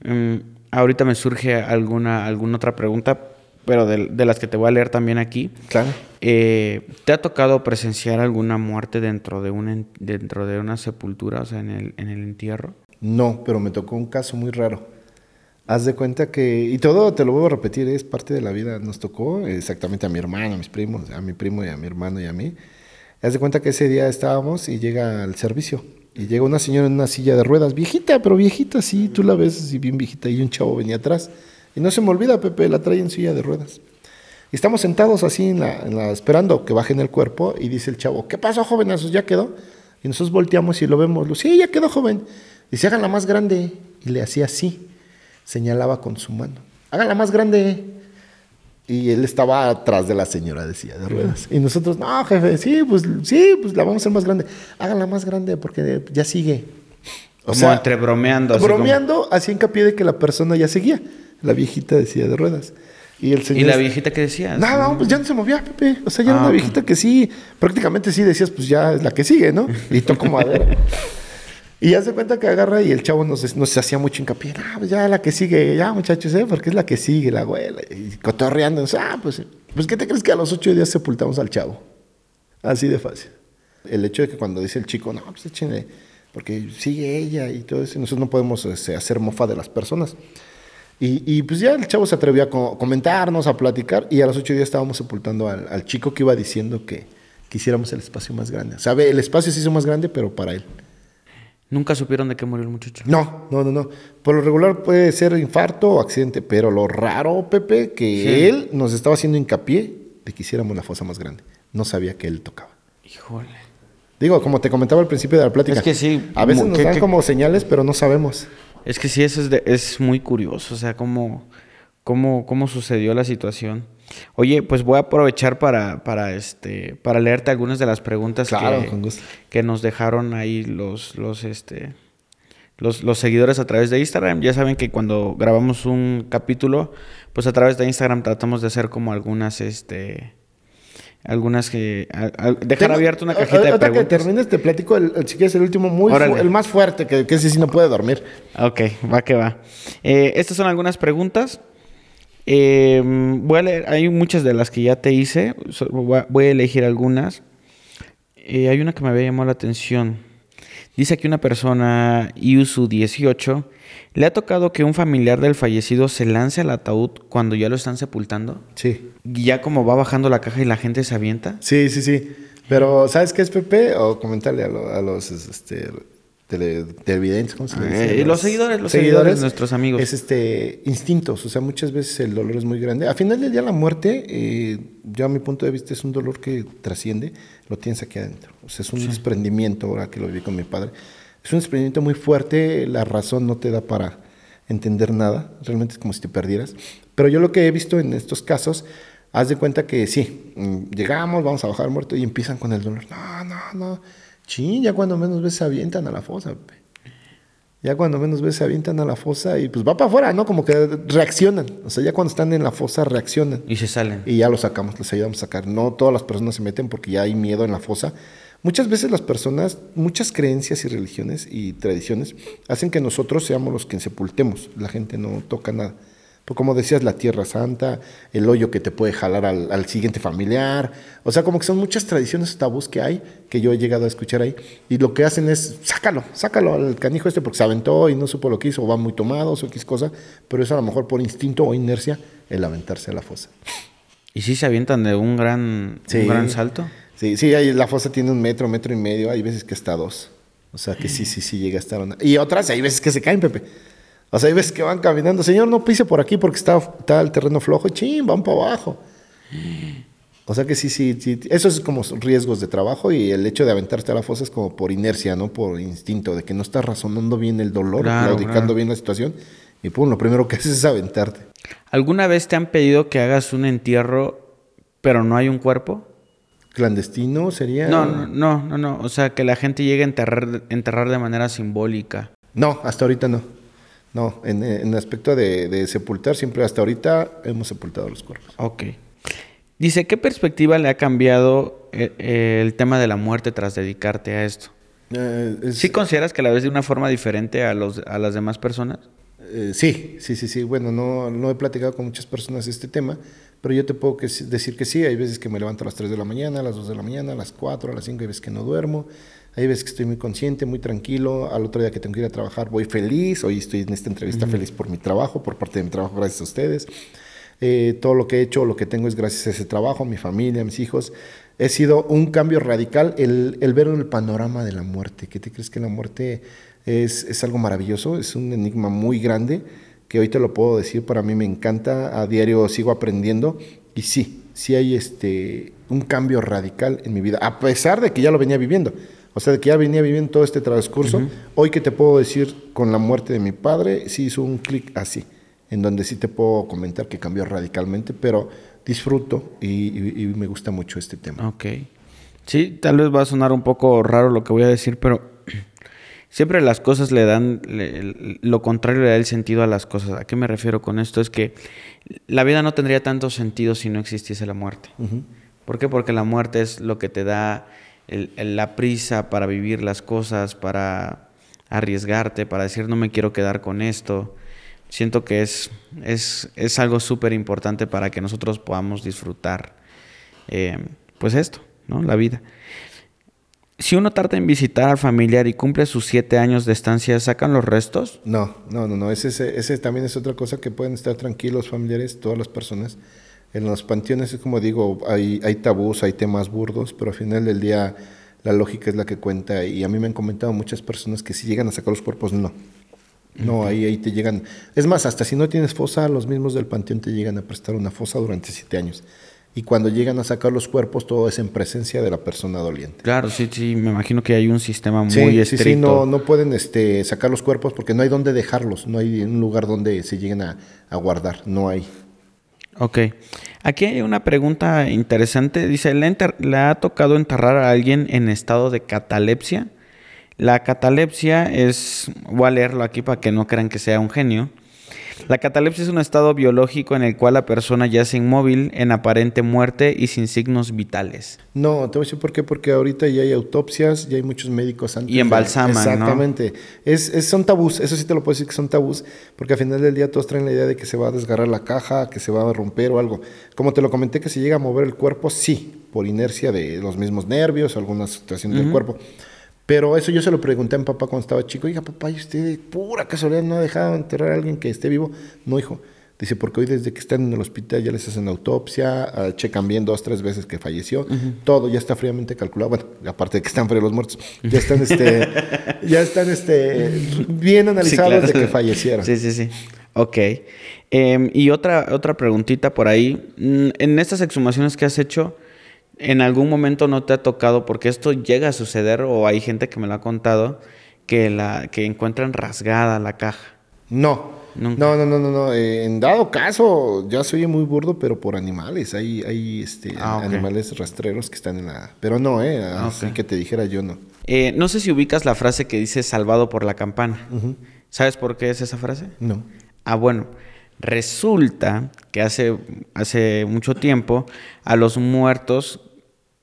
A: Mm, ahorita me surge alguna, alguna otra pregunta, pero de, las que te voy a leer también aquí.
B: Claro.
A: Eh, ¿Te ha tocado presenciar alguna muerte dentro de una, dentro de una sepultura, o sea, en el, en el entierro?
B: No, pero me tocó un caso muy raro. Haz de cuenta que, y todo te lo vuelvo a repetir, es parte de la vida. Nos tocó exactamente a mi hermano, a mis primos, a mi primo y a mi hermano y a mí. Haz de cuenta que ese día estábamos y llega al servicio. Y llega una señora en una silla de ruedas, viejita, pero viejita, sí, tú la ves así bien viejita, y un chavo venía atrás. Y no se me olvida, Pepe, la trae en silla de ruedas. Y estamos sentados así en la, esperando que bajen el cuerpo y dice el chavo, ¿qué pasó, jovenazos? ¿Ya quedó? Y nosotros volteamos y lo vemos. Sí, ya quedó, joven. Dice, háganla más grande. Y le hacía así. Señalaba con su mano. Háganla más grande. Y él estaba atrás de la señora de silla de ruedas. Y nosotros, no, jefe, sí, pues sí, pues la vamos a hacer más grande. Háganla más grande porque ya sigue.
A: O sea, entre bromeando.
B: Bromeando, así hincapié de que la persona ya seguía la viejita decía de ruedas. Y, el señor,
A: ¿Y la viejita qué decía?
B: Nada, no, pues ya no se movía, Pepe. O sea, ya era una ah, viejita que sí, prácticamente sí decías, pues ya es la que sigue, ¿no? Y tocó madera. y ya se cuenta que agarra y el chavo nos, nos hacía mucho hincapié. Ah, pues ya la que sigue, ya muchachos, ¿eh? Porque es la que sigue, la abuela. Y cotorreando. Ah, pues, pues, ¿qué te crees que a los ocho días sepultamos al chavo? Así de fácil. El hecho de que cuando dice el chico, no, pues échenle, porque sigue ella y todo eso, nosotros no podemos este, hacer mofa de las personas. Y, y, pues ya el chavo se atrevió a co- comentarnos, a platicar, y a los ocho días estábamos sepultando al, al chico que iba diciendo que quisiéramos el espacio más grande. Sabe, el espacio se hizo más grande, pero para él.
A: Nunca supieron de qué murió el muchacho.
B: No, no, no, no. Por lo regular puede ser infarto o accidente, pero lo raro, Pepe, que
A: Sí.
B: él nos estaba haciendo hincapié de que hiciéramos la fosa más grande. No sabía que él tocaba.
A: Híjole.
B: Digo, como te comentaba al principio de la plática.
A: Es que sí,
B: A veces nos
A: que-
B: dan
A: que-
B: como señales, pero no sabemos.
A: Es que sí, eso es, de- es muy curioso, o sea, cómo, cómo, cómo sucedió la situación. Oye, pues voy a aprovechar para, para, este, para leerte algunas de las preguntas
B: Claro,
A: que,
B: con gusto.
A: que nos dejaron ahí los, los, este, los, los seguidores a través de Instagram. Ya saben que cuando grabamos un capítulo, pues a través de Instagram tratamos de hacer como algunas, este, algunas que, a- a- dejar
B: Tengo-
A: abierta una
B: a-
A: cajita de
B: ahorita que
A: preguntas.
B: termines, te platico el, el, si quieres, el último, muy el más fuerte, que, que ese sí no puede dormir.
A: Ok, va que va. Eh, estas son algunas preguntas. Eh, voy a leer, hay muchas de las que ya te hice. a- voy a elegir algunas. Eh, hay una que me había llamado la atención. Dice que una persona, Yusu18, le ha tocado que un familiar del fallecido se lance al ataúd cuando ya lo están sepultando.
B: Sí.
A: Y ya como va bajando la caja y la gente se avienta.
B: Sí, sí, sí. Pero, ¿sabes qué es Pepe? O comentarle a, lo- a los este, tele- televidentes, ¿cómo se le dice?
A: Eh, los seguidores, los seguidores, nuestros amigos.
B: Es este, instintos. O sea, muchas veces el dolor es muy grande. A final del día, la muerte, eh, yo a mi punto de vista, es un dolor que trasciende. Lo tienes aquí adentro. O sea, es un desprendimiento, ahora que lo viví con mi padre. Es un desprendimiento muy fuerte. La razón no te da para entender nada. Realmente es como si te perdieras. Pero yo lo que he visto en estos casos, haz de cuenta que sí, mm, llegamos, vamos a bajar muerto y empiezan con el dolor. No, no, no. Chin, ya cuando menos ves se avientan a la fosa. Ya cuando menos ves se avientan a la fosa y pues va para afuera, ¿no? Como que reaccionan. O sea, ya cuando están en la fosa reaccionan.
A: Y se salen.
B: Y ya lo sacamos, les ayudamos a sacar. No todas las personas se meten porque ya hay miedo en la fosa. Muchas veces las personas, muchas creencias y religiones y tradiciones hacen que nosotros seamos los que sepultemos. La gente no toca nada. Pues como decías, la tierra santa, el hoyo que te puede jalar al, al siguiente familiar. O sea, como que son muchas tradiciones tabús que hay, que yo he llegado a escuchar ahí. Y lo que hacen es, sácalo, sácalo al canijo este porque se aventó y no supo lo que hizo, o van muy tomados o X cosa. Pero es a lo mejor por instinto o inercia el aventarse a la fosa.
A: Y sí se avientan de un gran,
B: Sí.
A: un gran salto.
B: Sí, sí, ahí la fosa tiene un metro, metro y medio, hay veces que hasta dos. O sea que sí, sí, sí llega a estar una. Y otras, hay veces que se caen, Pepe. O sea, hay veces que van caminando, señor, no pise por aquí porque está, está el terreno flojo, chin, van para abajo. O sea que sí, sí, sí, eso es como riesgos de trabajo y el hecho de aventarte a la fosa es como por inercia, no por instinto, de que no estás razonando bien el dolor,
A: Claro,
B: claudicando
A: claro.
B: bien la situación y pum, lo primero que haces es aventarte.
A: ¿Alguna vez te han pedido que hagas un entierro, pero no hay un cuerpo?
B: Clandestino sería...
A: No, no, no, no, no. O sea, que la gente llegue a enterrar, enterrar de manera simbólica.
B: No, hasta ahorita no. No, en, en aspecto de, de sepultar, siempre hasta ahorita hemos sepultado los cuerpos.
A: Ok. Dice, ¿qué perspectiva le ha cambiado eh, eh, el tema de la muerte tras dedicarte a esto?
B: Eh, es-
A: ¿Sí consideras que la ves de una forma diferente a, los, a las demás personas?
B: eh, sí, sí, sí, sí. Bueno, no, no he platicado con muchas personas este tema, pero yo te puedo que decir que sí. Hay veces que me levanto a las 3 de la mañana, a las 2 de la mañana, a las 4, a las 5, hay veces que no duermo. Hay veces que estoy muy consciente, muy tranquilo. Al otro día que tengo que ir a trabajar voy feliz. Hoy estoy en esta entrevista feliz por mi trabajo, por parte de mi trabajo, gracias a ustedes. Eh, todo lo que he hecho, lo que tengo es gracias a ese trabajo, a mi familia, a mis hijos. He sido un cambio radical el, el ver el panorama de la muerte. ¿Qué te crees que la muerte es, es algo maravilloso? Es un enigma muy grande que hoy te lo puedo decir. Para mí me encanta. A diario sigo aprendiendo. Y sí, sí hay este, un cambio radical en mi vida. A pesar de que ya lo venía viviendo. O sea, de que ya venía viviendo todo este transcurso. Hoy que te puedo decir con la muerte de mi padre, sí hizo un clic así en donde sí te puedo comentar que cambió radicalmente, pero disfruto y, y- y me gusta mucho este tema.
A: Ok. Sí, tal vez va a sonar un poco raro lo que voy a decir, pero siempre las cosas le dan, le- lo contrario le da el sentido a las cosas. ¿A qué me refiero con esto? Es que la vida no tendría tanto sentido si no existiese la muerte. ¿Por qué? Porque la muerte es lo que te da la prisa para vivir las cosas, para arriesgarte, para decir no me quiero quedar con esto. Siento que es, es, es algo súper importante para que nosotros podamos disfrutar eh, pues esto, ¿no? La vida. Si uno tarda en visitar al familiar y cumple sus siete años de estancia, ¿sacan los restos?
B: No, no, no, no. Ese, ese, ese también es otra cosa que pueden estar tranquilos familiares, todas las personas. En los panteones es como digo, hay, hay tabús, hay temas burdos, pero al final del día la lógica es la que cuenta. Y a mí me han comentado muchas personas que si llegan a sacar los cuerpos, no. No, ahí, ahí te llegan. Es más, hasta si no tienes fosa, los mismos del panteón te llegan a prestar una fosa durante siete años. Y cuando llegan a sacar los cuerpos, todo es en presencia de la persona doliente.
A: Claro, sí, sí, me imagino que hay un sistema muy
B: Sí, sí,
A: estricto.
B: sí, no, no pueden este, sacar los cuerpos porque no hay dónde dejarlos, no hay un lugar donde se lleguen a, a guardar, no hay.
A: Ok. Aquí hay una pregunta interesante. Dice, ¿le, ha tocado enterrar a alguien en estado de catalepsia? La catalepsia es, voy a leerlo aquí para que no crean que sea un genio. La catalepsia es un estado biológico en el cual la persona yace inmóvil, en aparente muerte y sin signos vitales.
B: No, te voy a decir por qué, porque ahorita ya hay autopsias, ya hay muchos médicos antes.
A: Y embalsaman,
B: de-
A: ¿no?
B: Exactamente. Es, es- son tabús, eso sí te lo puedo decir que son tabús, porque al final del día todos traen la idea de que se va a desgarrar la caja, que se va a romper o algo. Como te lo comenté, que se llega a mover el cuerpo, sí, por inercia de los mismos nervios, alguna situación del cuerpo. Pero eso yo se lo pregunté a mi papá cuando estaba chico. Oiga, papá, ¿y usted de pura casualidad no ha dejado enterrar a alguien que esté vivo? No, hijo. Dice, porque hoy desde que están en el hospital ya les hacen autopsia, ah, checan bien dos, tres veces que falleció, todo ya está fríamente calculado. Bueno, aparte de que están fríos los muertos, ya están, este, ya están, este, bien analizados
A: claro.
B: de que fallecieron.
A: Sí, sí, sí. Ok. Em, y otra, otra preguntita por ahí. Mm, En estas exhumaciones que has hecho, ¿en algún momento no te ha tocado, porque esto llega a suceder, o hay gente que me lo ha contado, que, la, que encuentran rasgada la caja?
B: No,
A: Nunca.
B: no, no, no, no, no. eh, en dado caso, ya soy muy burdo, pero por animales. Hay, hay este,
A: Ah,
B: animales rastreros que están en la... Pero no, eh,
A: Ah,
B: así que te dijera yo no.
A: Eh, no sé si ubicas la frase que dice salvado por la campana. ¿Sabes por qué es esa frase?
B: No.
A: Ah, bueno. Resulta que hace, hace mucho tiempo a los muertos,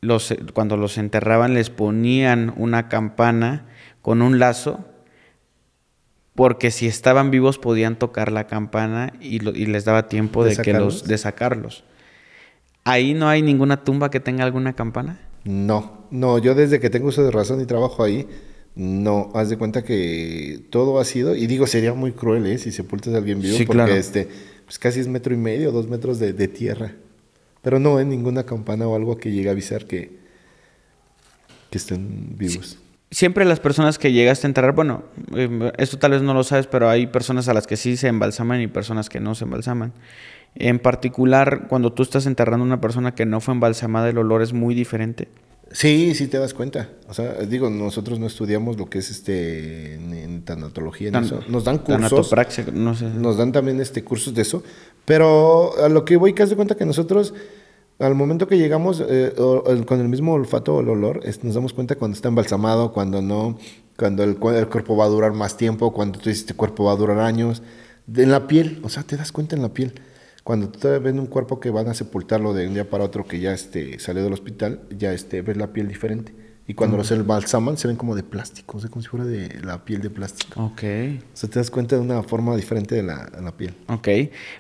A: los, cuando los enterraban, les ponían una campana con un lazo, porque si estaban vivos podían tocar la campana y, lo- y les daba tiempo
B: ¿De
A: de, que los, de sacarlos. ¿Ahí no hay ninguna tumba que tenga alguna campana?
B: No, no, yo desde que tengo uso de razón y trabajo ahí, no, haz de cuenta que todo ha sido, y digo, sería muy cruel, ¿eh? Si sepultas a alguien vivo,
A: Sí,
B: porque
A: claro.
B: este, pues casi es metro y medio, dos metros de, de tierra. Pero no hay ninguna campana o algo que llegue a avisar que, que estén vivos.
A: Siempre las personas que llegaste a enterrar, bueno, eh, esto tal vez no lo sabes, pero hay personas a las que sí se embalsaman y personas que no se embalsaman. En particular, cuando tú estás enterrando a una persona que no fue embalsamada, el olor es muy diferente.
B: Sí, sí te das cuenta. O sea, digo, nosotros no estudiamos lo que es este en, en tanatología, en
A: Tan-
B: eso. Nos dan cursos.
A: no sé.
B: Nos dan también este cursos de eso. Pero a lo que voy, que haz de cuenta que nosotros, al momento que llegamos eh, o- o con el mismo olfato o el olor, es- nos damos cuenta cuando está embalsamado, cuando no, cuando el, el cuerpo va a durar más tiempo, cuando tú dices, este cuerpo va a durar años. En la piel, o sea, te das cuenta en la piel. Cuando tú ves un cuerpo que van a sepultarlo de un día para otro, que ya este, salió del hospital, ya este, ves la piel diferente. Y cuando los embalsaman, se ven como de plástico, o sea, como si fuera de la piel de plástico.
A: Ok,
B: O sea, te das cuenta de una forma diferente de la, de la piel.
A: ok.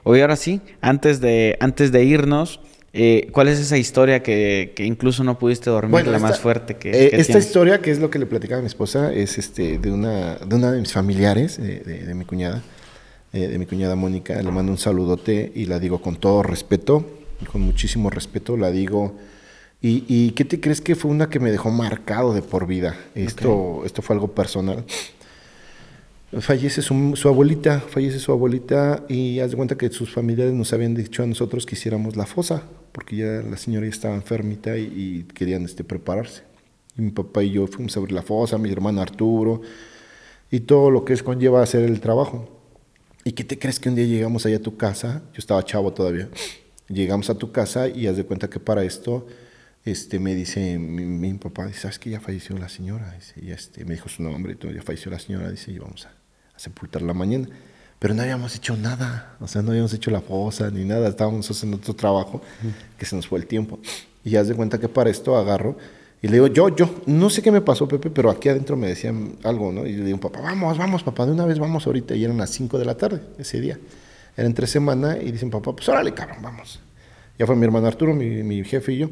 A: Hoy ahora sí, antes de, antes de irnos, eh, ¿cuál es esa historia que, que incluso no pudiste dormir, la
B: esta-
A: más fuerte que,
B: eh,
A: que
B: esta
A: tienes?
B: historia, que es lo que le platicaba a mi esposa, es este de una de una de mis familiares, de, de- de mi cuñada, eh, de mi cuñada Mónica. Le mando un saludote y la digo con todo respeto, con muchísimo respeto, la digo. ¿Y, y qué te crees que fue una que me dejó marcado de por vida? Esto, esto fue algo personal. Fallece su, su abuelita, fallece su abuelita y haz de cuenta que sus familiares nos habían dicho a nosotros que hiciéramos la fosa, porque ya la señora ya estaba enfermita y, y querían este, prepararse. Y mi papá y yo fuimos a abrir la fosa, mi hermano Arturo, y todo lo que es conlleva hacer el trabajo. ¿Y qué te crees que un día llegamos allá a tu casa? Yo estaba chavo todavía. Llegamos a tu casa y haz de cuenta que para esto este, me dice mi, mi papá, dice, ¿sabes que ya falleció la señora? Dice, y este, me dijo su nombre y todo, ya falleció la señora, dice, y vamos a, a sepultarla mañana. Pero no habíamos hecho nada, o sea, no habíamos hecho la fosa ni nada, estábamos haciendo otro trabajo que se nos fue el tiempo. Y haz de cuenta que para esto agarro y le digo, yo, yo, no sé qué me pasó, Pepe, pero aquí adentro me decían algo, ¿no? Y le digo, papá, vamos, vamos, papá, de una vez vamos ahorita. Y eran las 5 de la tarde ese día. Era entre semana y dicen, papá, pues órale, cabrón, vamos. Ya fue mi hermano Arturo, mi, mi jefe y yo.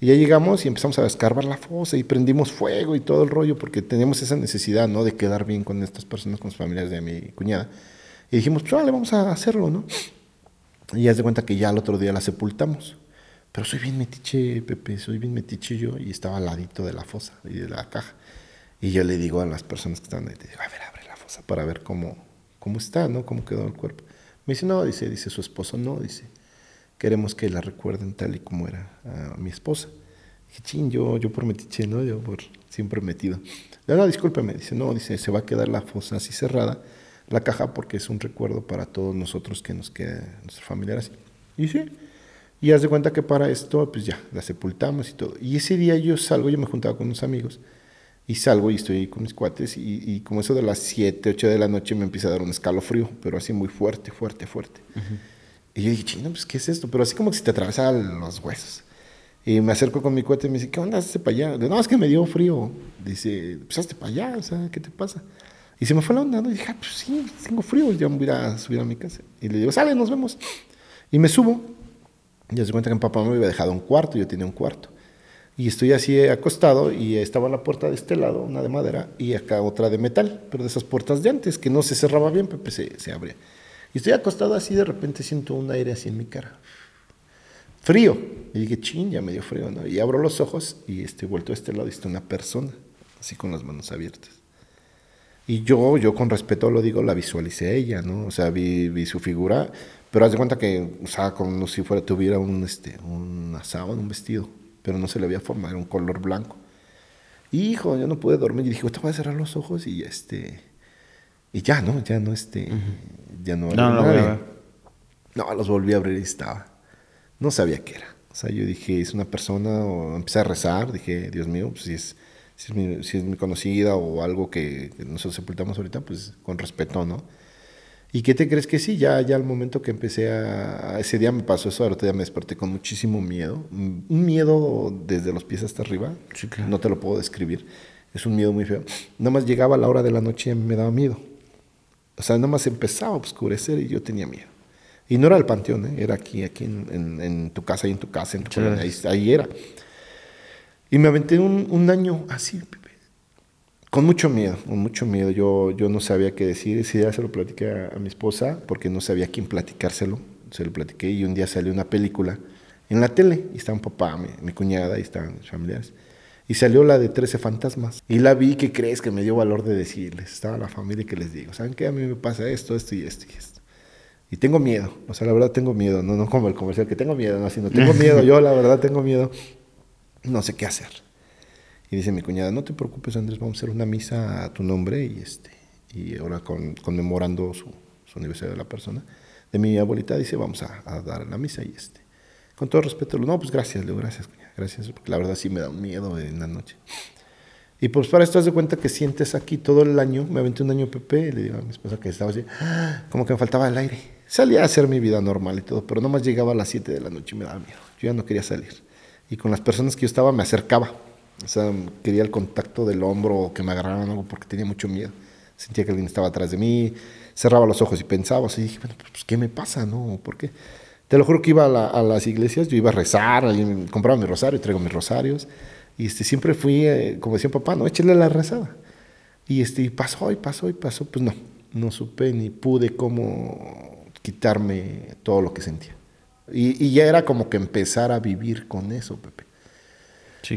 B: Y ya llegamos y empezamos a escarbar la fosa y prendimos fuego y todo el rollo porque teníamos esa necesidad, ¿no? De quedar bien con estas personas, con los familiares de mi cuñada. Y dijimos, pues vale, vamos a hacerlo, ¿no? Y ya se cuenta que ya el otro día la sepultamos. Pero soy bien metiche, Pepe, soy bien metiche yo. Y estaba al ladito de la fosa y de la caja. Y yo le digo a las personas que estaban ahí, digo, a ver, abre la fosa para ver cómo, cómo está, ¿no? Cómo quedó el cuerpo. Me dice, no, dice, dice su esposo, no, dice, queremos que la recuerden tal y como era a mi esposa. Dije, ching, yo, yo por metiche, ¿no? Yo por siempre metido. No, no, discúlpeme, dice, no, dice, se va a quedar la fosa así cerrada, la caja, porque es un recuerdo para todos nosotros que nos queda, nuestros familiares. Y sí, y haz de cuenta que para esto, pues ya, la sepultamos y todo. Y ese día yo salgo, yo me juntaba con unos amigos, y salgo y estoy ahí con mis cuates y, y, como eso de las 7, 8 de la noche me empieza a dar un escalofrío, pero así muy fuerte, fuerte, fuerte. Y yo dije, chino, pues ¿qué es esto? Pero así como que si te atravesaban los huesos. Y me acerco con mi cuate y me dice, ¿qué onda? Hazte para allá. no, es que me dio frío. Dice, pues hazte para allá, o sea, ¿qué te pasa? Y se me fue la onda, ¿no? Y dije, ah, pues sí, tengo frío, ya me voy a subir a mi casa. Y le digo, sale, nos vemos. Y me subo. Y se cuenta que mi papá me había dejado un cuarto, yo tenía un cuarto. Y estoy así acostado y estaba la puerta de este lado, una de madera, y acá otra de metal, pero de esas puertas de antes, que no se cerraba bien, Pepe, se, se abre. Y estoy acostado así, de repente siento un aire así en mi cara. Frío. Y dije, ching, ya me dio frío, ¿no? Y abro los ojos y este, vuelto a este lado y está una persona, así con las manos abiertas. Y yo, yo con respeto lo digo, la visualicé ella, ¿no? O sea, vi, vi su figura, pero haz de cuenta que, o sea, como si fuera, tuviera un, este, un sábana, un vestido pero no se le había forma, era un color blanco. Hijo, yo no pude dormir y dije, te voy a cerrar los ojos y este y ya no, ya no este ya no, no, no, no, los volví a abrir y estaba. No sabía qué era. O sea, yo dije, es una persona o empecé a rezar, dije, Dios mío, pues si es si es mi, si es mi conocida o algo que nosotros sepultamos ahorita, pues con respeto, ¿no? ¿Y qué te crees que sí? Ya, ya al momento que empecé a... Ese día me pasó eso, ahora ya me desperté con muchísimo miedo. Un miedo desde los pies hasta arriba. No te lo puedo describir. Es un miedo muy feo. Nada más llegaba a la hora de la noche y me daba miedo. O sea, nada más empezaba a oscurecer y yo tenía miedo. Y no era el panteón, ¿eh? era aquí, aquí en, en, tu casa, y en tu casa, en tu ahí, ahí, era. Y me aventé un, un año así, con mucho miedo, con mucho miedo. Yo, yo no sabía qué decir. Día se lo platiqué a, mi esposa porque no sabía quién platicárselo. Se lo platiqué y un día salió una película en la tele. Y estaba un papá, mi, cuñada, y estaban mis familiares. Y salió la de 13 fantasmas. Y la vi, ¿qué crees? Que me dio valor de decirles. Estaba la familia y que les digo, ¿saben qué? A mí me pasa esto, esto y esto y esto. Y tengo miedo. O sea, la verdad tengo miedo. No, no como el comercial que tengo miedo, no, sino tengo miedo. Yo, la verdad, tengo miedo. No sé qué hacer. Y dice mi cuñada, no te preocupes Andrés, vamos a hacer una misa a tu nombre y, este, y ahora con, conmemorando su, su, aniversario de la persona. De mi abuelita dice, vamos a, dar la misa y este. Con todo respeto, no, pues gracias, Leo, gracias, cuñada, gracias, porque la verdad sí me da un miedo en la noche. Y pues para esto, haz de cuenta que sientes aquí todo el año, me aventé un año Pepe, y le digo a mi esposa que estaba así, como que me faltaba el aire. Salía a hacer mi vida normal y todo, pero nomás llegaba a las 7 de la noche y me daba miedo. Yo ya no quería salir. Y con las personas que yo estaba me acercaba o sea, quería el contacto del hombro que me agarraran algo porque tenía mucho miedo. Sentía que alguien estaba atrás de mí, cerraba los ojos y pensaba, así dije, pues ¿qué me pasa? No, ¿por qué? Te lo juro que iba a, las iglesias, yo iba a rezar, compraba mi rosario, traigo mis rosarios, y este, siempre fui, eh, como decía papá, no, échale la rezada. Y, este, pasó, y pasó, y pasó, pues no, no supe ni pude cómo quitarme todo lo que sentía. Y, y ya era como que empezar a vivir con eso, Pepe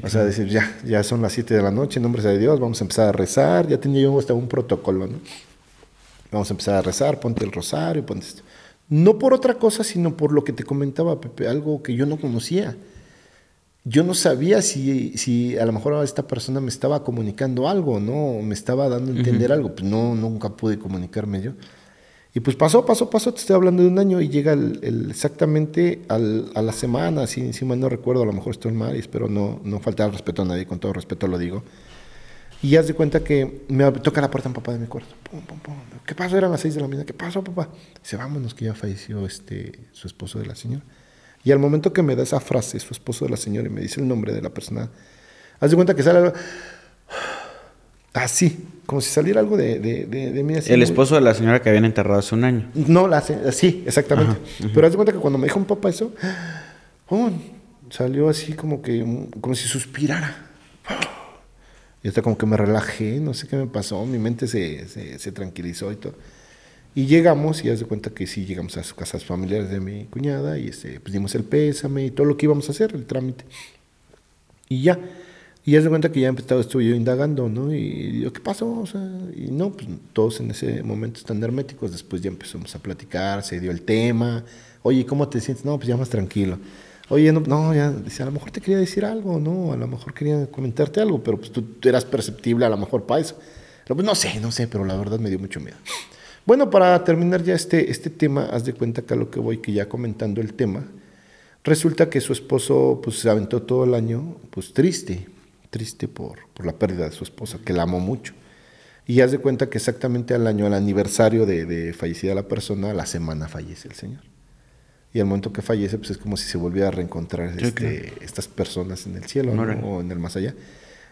B: o sea, decir, ya, ya son las 7 de la noche, en nombre de Dios, vamos a empezar a rezar. Ya tenía yo hasta un protocolo, ¿no? Vamos a empezar a rezar, ponte el rosario, ponte esto. No por otra cosa, sino por lo que te comentaba, Pepe, algo que yo no conocía. Yo no sabía si, si a lo mejor esta persona me estaba comunicando algo, ¿no? Me estaba dando a entender algo. Pues no, nunca pude comunicarme yo. Y pues pasó, pasó, pasó, te estoy hablando de un año y llega el, exactamente al, a la semana, si, si mal no recuerdo, a lo mejor estoy mal y espero no, no faltar respeto a nadie, con todo respeto lo digo. Y ya de cuenta que me toca la puerta en papá de mi cuarto. Pum, pum, pum. ¿Qué pasó? Eran las seis de la mañana. ¿Qué pasó, papá? Dice, vámonos, que ya falleció este, su esposo de la señora. Y al momento que me da esa frase, su esposo de la señora, y me dice el nombre de la persona, haz de cuenta que sale así, como si saliera algo de, de, de, mí.
A: el esposo de la señora que habían enterrado hace un año.
B: No, la, sí, exactamente. Pero haz de cuenta que cuando me dijo un papá eso, Salió así como que, como si suspirara. Y hasta como que me relajé, no sé qué me pasó, mi mente se, se, tranquilizó y todo. Y llegamos, y haz de cuenta que sí, llegamos a sus casas familiares de mi cuñada, y este, pues dimos el pésame y todo lo que íbamos a hacer, el trámite. Y ya, y haz de cuenta que ya empezado, estuve yo indagando, ¿no? Y yo, ¿qué pasó? O sea, y no, pues todos en ese momento están herméticos, después ya empezamos a platicar, se dio el tema, oye, ¿cómo te sientes? No, pues ya más tranquilo. Oye, no, no, ya, a lo mejor te quería decir algo, ¿no? A lo mejor quería comentarte algo, pero pues tú, eras perceptible a lo mejor para eso. Pero, pues no sé, no sé, pero la verdad me dio mucho miedo. Bueno, para terminar ya este, este tema, haz de cuenta que lo que voy, que ya comentando el tema, resulta que su esposo pues se aventó todo el año pues triste, triste por, por la pérdida de su esposa, que la amó mucho. Y haz de cuenta que exactamente al año, al aniversario de, de fallecida la persona, la semana fallece el señor y al momento que fallece, pues es como si se volviera a reencontrar este, estas personas en el cielo o en el más allá.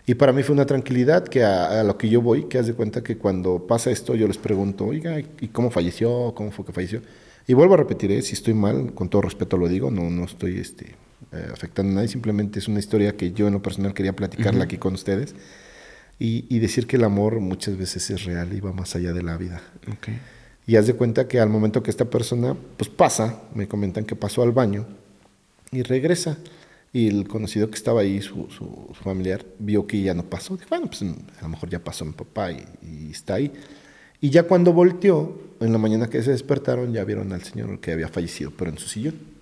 B: Y para mí fue una tranquilidad que a, lo que yo voy, que haz de cuenta que cuando pasa esto yo les pregunto, oiga, ¿y cómo falleció? ¿Cómo fue que falleció? Y vuelvo a repetir, ¿eh? si estoy mal, con todo respeto lo digo, no, no estoy este, eh, afectando a nadie, simplemente es una historia que yo en lo personal quería platicarla aquí con ustedes y, y, decir que el amor muchas veces es real y va más allá de la vida. Okay. Y haz de cuenta que al momento que esta persona pues pasa, me comentan que pasó al baño y regresa. Y el conocido que estaba ahí, su, su, familiar, vio que ya no pasó. Dijo, bueno, pues a lo mejor ya pasó mi papá y, está ahí. Y ya cuando volteó, en la mañana que se despertaron, ya vieron al señor que había fallecido, pero en su sillón.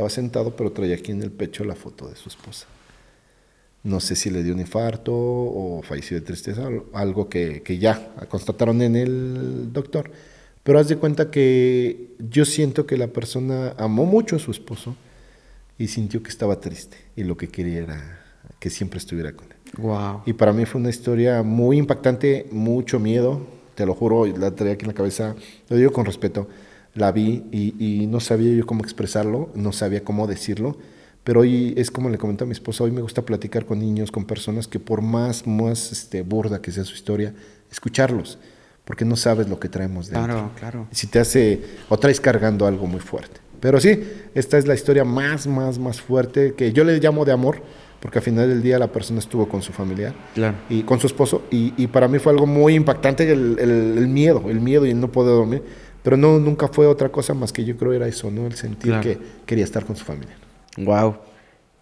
B: Estaba sentado, pero traía aquí en el pecho la foto de su esposa. No sé si le dio un infarto o falleció de tristeza, algo que, que ya constataron en el doctor pero haz de cuenta que yo siento que la persona amó mucho a su esposo y sintió que estaba triste y lo que quería era que siempre estuviera con él.
A: Wow.
B: Y para mí fue una historia muy impactante, mucho miedo, te lo juro, la traía aquí en la cabeza, lo digo con respeto, la vi y, no sabía yo cómo expresarlo, no sabía cómo decirlo, pero hoy es como le comenté a mi esposa, hoy me gusta platicar con niños, con personas que por más, más este, burda que sea su historia, escucharlos porque no sabes lo que traemos dentro.
A: Claro, claro.
B: Si te hace, o traes cargando algo muy fuerte. Pero sí, esta es la historia más, más, más fuerte que yo le llamo de amor, porque al final del día la persona estuvo con su familiar
A: claro.
B: y con su esposo, y, para mí fue algo muy impactante el, miedo, el miedo y el no poder dormir, pero no, nunca fue otra cosa más que yo creo era eso, ¿no? El sentir que quería estar con su familia.
A: Wow,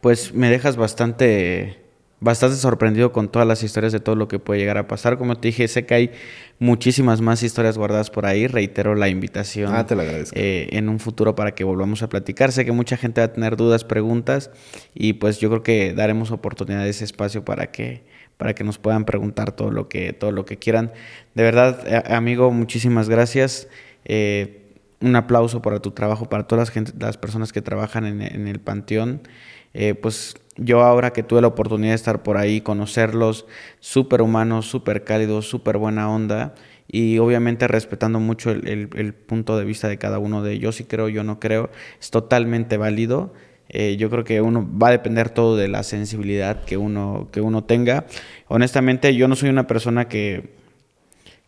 A: pues me dejas bastante bastante sorprendido con todas las historias de todo lo que puede llegar a pasar. Como te dije, sé que hay muchísimas más historias guardadas por ahí. Reitero la invitación
B: ah, te lo agradezco.
A: Eh, en un futuro para que volvamos a platicar. Sé que mucha gente va a tener dudas, preguntas y pues yo creo que daremos oportunidad de ese espacio para que para que nos puedan preguntar todo lo que todo lo que quieran. De verdad, amigo, muchísimas gracias. Eh, un aplauso para tu trabajo, para todas las, personas que trabajan en, el panteón. pues yo ahora que tuve la oportunidad de estar por ahí, conocerlos, súper humanos, súper cálidos, súper buena onda y obviamente respetando mucho el, punto de vista de cada uno de ellos, si creo, yo no creo, es totalmente válido. Eh, yo creo que uno va a depender todo de la sensibilidad que uno, que uno tenga. Honestamente, yo no soy una persona que,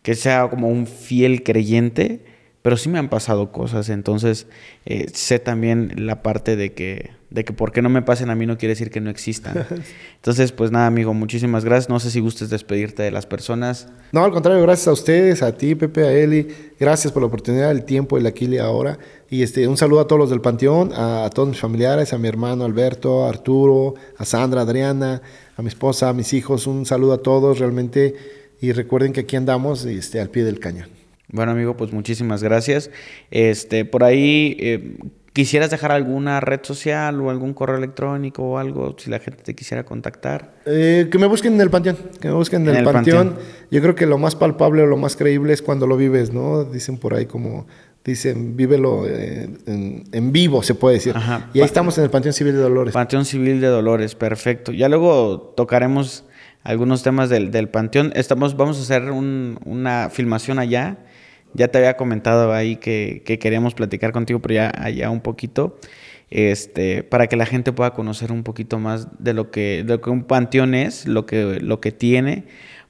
A: que sea como un fiel creyente, pero sí me han pasado cosas, entonces eh, sé también la parte de que, de que porque no me pasen a mí no quiere decir que no existan. Entonces, pues nada, amigo, muchísimas gracias. No sé si gustes despedirte de las personas.
B: No, al contrario, gracias a ustedes, a ti, Pepe, a Eli. Gracias por la oportunidad, el tiempo, el aquí y ahora. Y este, un saludo a todos los del Panteón, a, todos mis familiares, a mi hermano Alberto, a Arturo, a Sandra, a Adriana, a mi esposa, a mis hijos. Un saludo a todos realmente. Y recuerden que aquí andamos este, al pie del cañón.
A: Bueno, amigo, pues muchísimas gracias. Este, por ahí, eh, ¿quisieras dejar alguna red social o algún correo electrónico o algo si la gente te quisiera contactar?
B: Eh, que me busquen en el panteón, que me busquen en, el, panteón. Yo creo que lo más palpable o lo más creíble es cuando lo vives, ¿no? Dicen por ahí como dicen, vívelo eh, en, vivo, se puede decir. y ahí estamos en el Panteón Civil de Dolores.
A: Panteón Civil de Dolores, perfecto. Ya luego tocaremos algunos temas del, del Panteón. Estamos, vamos a hacer una filmación allá ya te había comentado ahí que, queríamos platicar contigo, pero ya allá un poquito, este, para que la gente pueda conocer un poquito más de lo que, de lo que un panteón es, lo que, lo que tiene,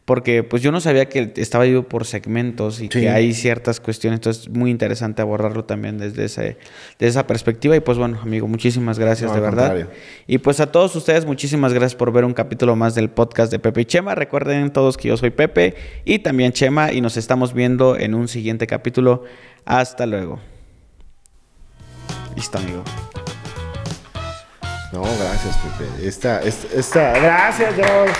A: porque pues yo no sabía que estaba dividido por segmentos y
B: Sí.
A: que hay ciertas cuestiones, entonces es muy interesante abordarlo también desde, ese, desde esa perspectiva y pues bueno, amigo, muchísimas gracias
B: No,
A: de verdad.
B: contrario.
A: Y pues a todos ustedes, muchísimas gracias por ver un capítulo más del podcast de Pepe y Chema. Recuerden todos que yo soy Pepe y también Chema y nos estamos viendo en un siguiente capítulo. Hasta luego. Listo, amigo.
B: No, gracias, Pepe. Esta, esta, esta- gracias, George.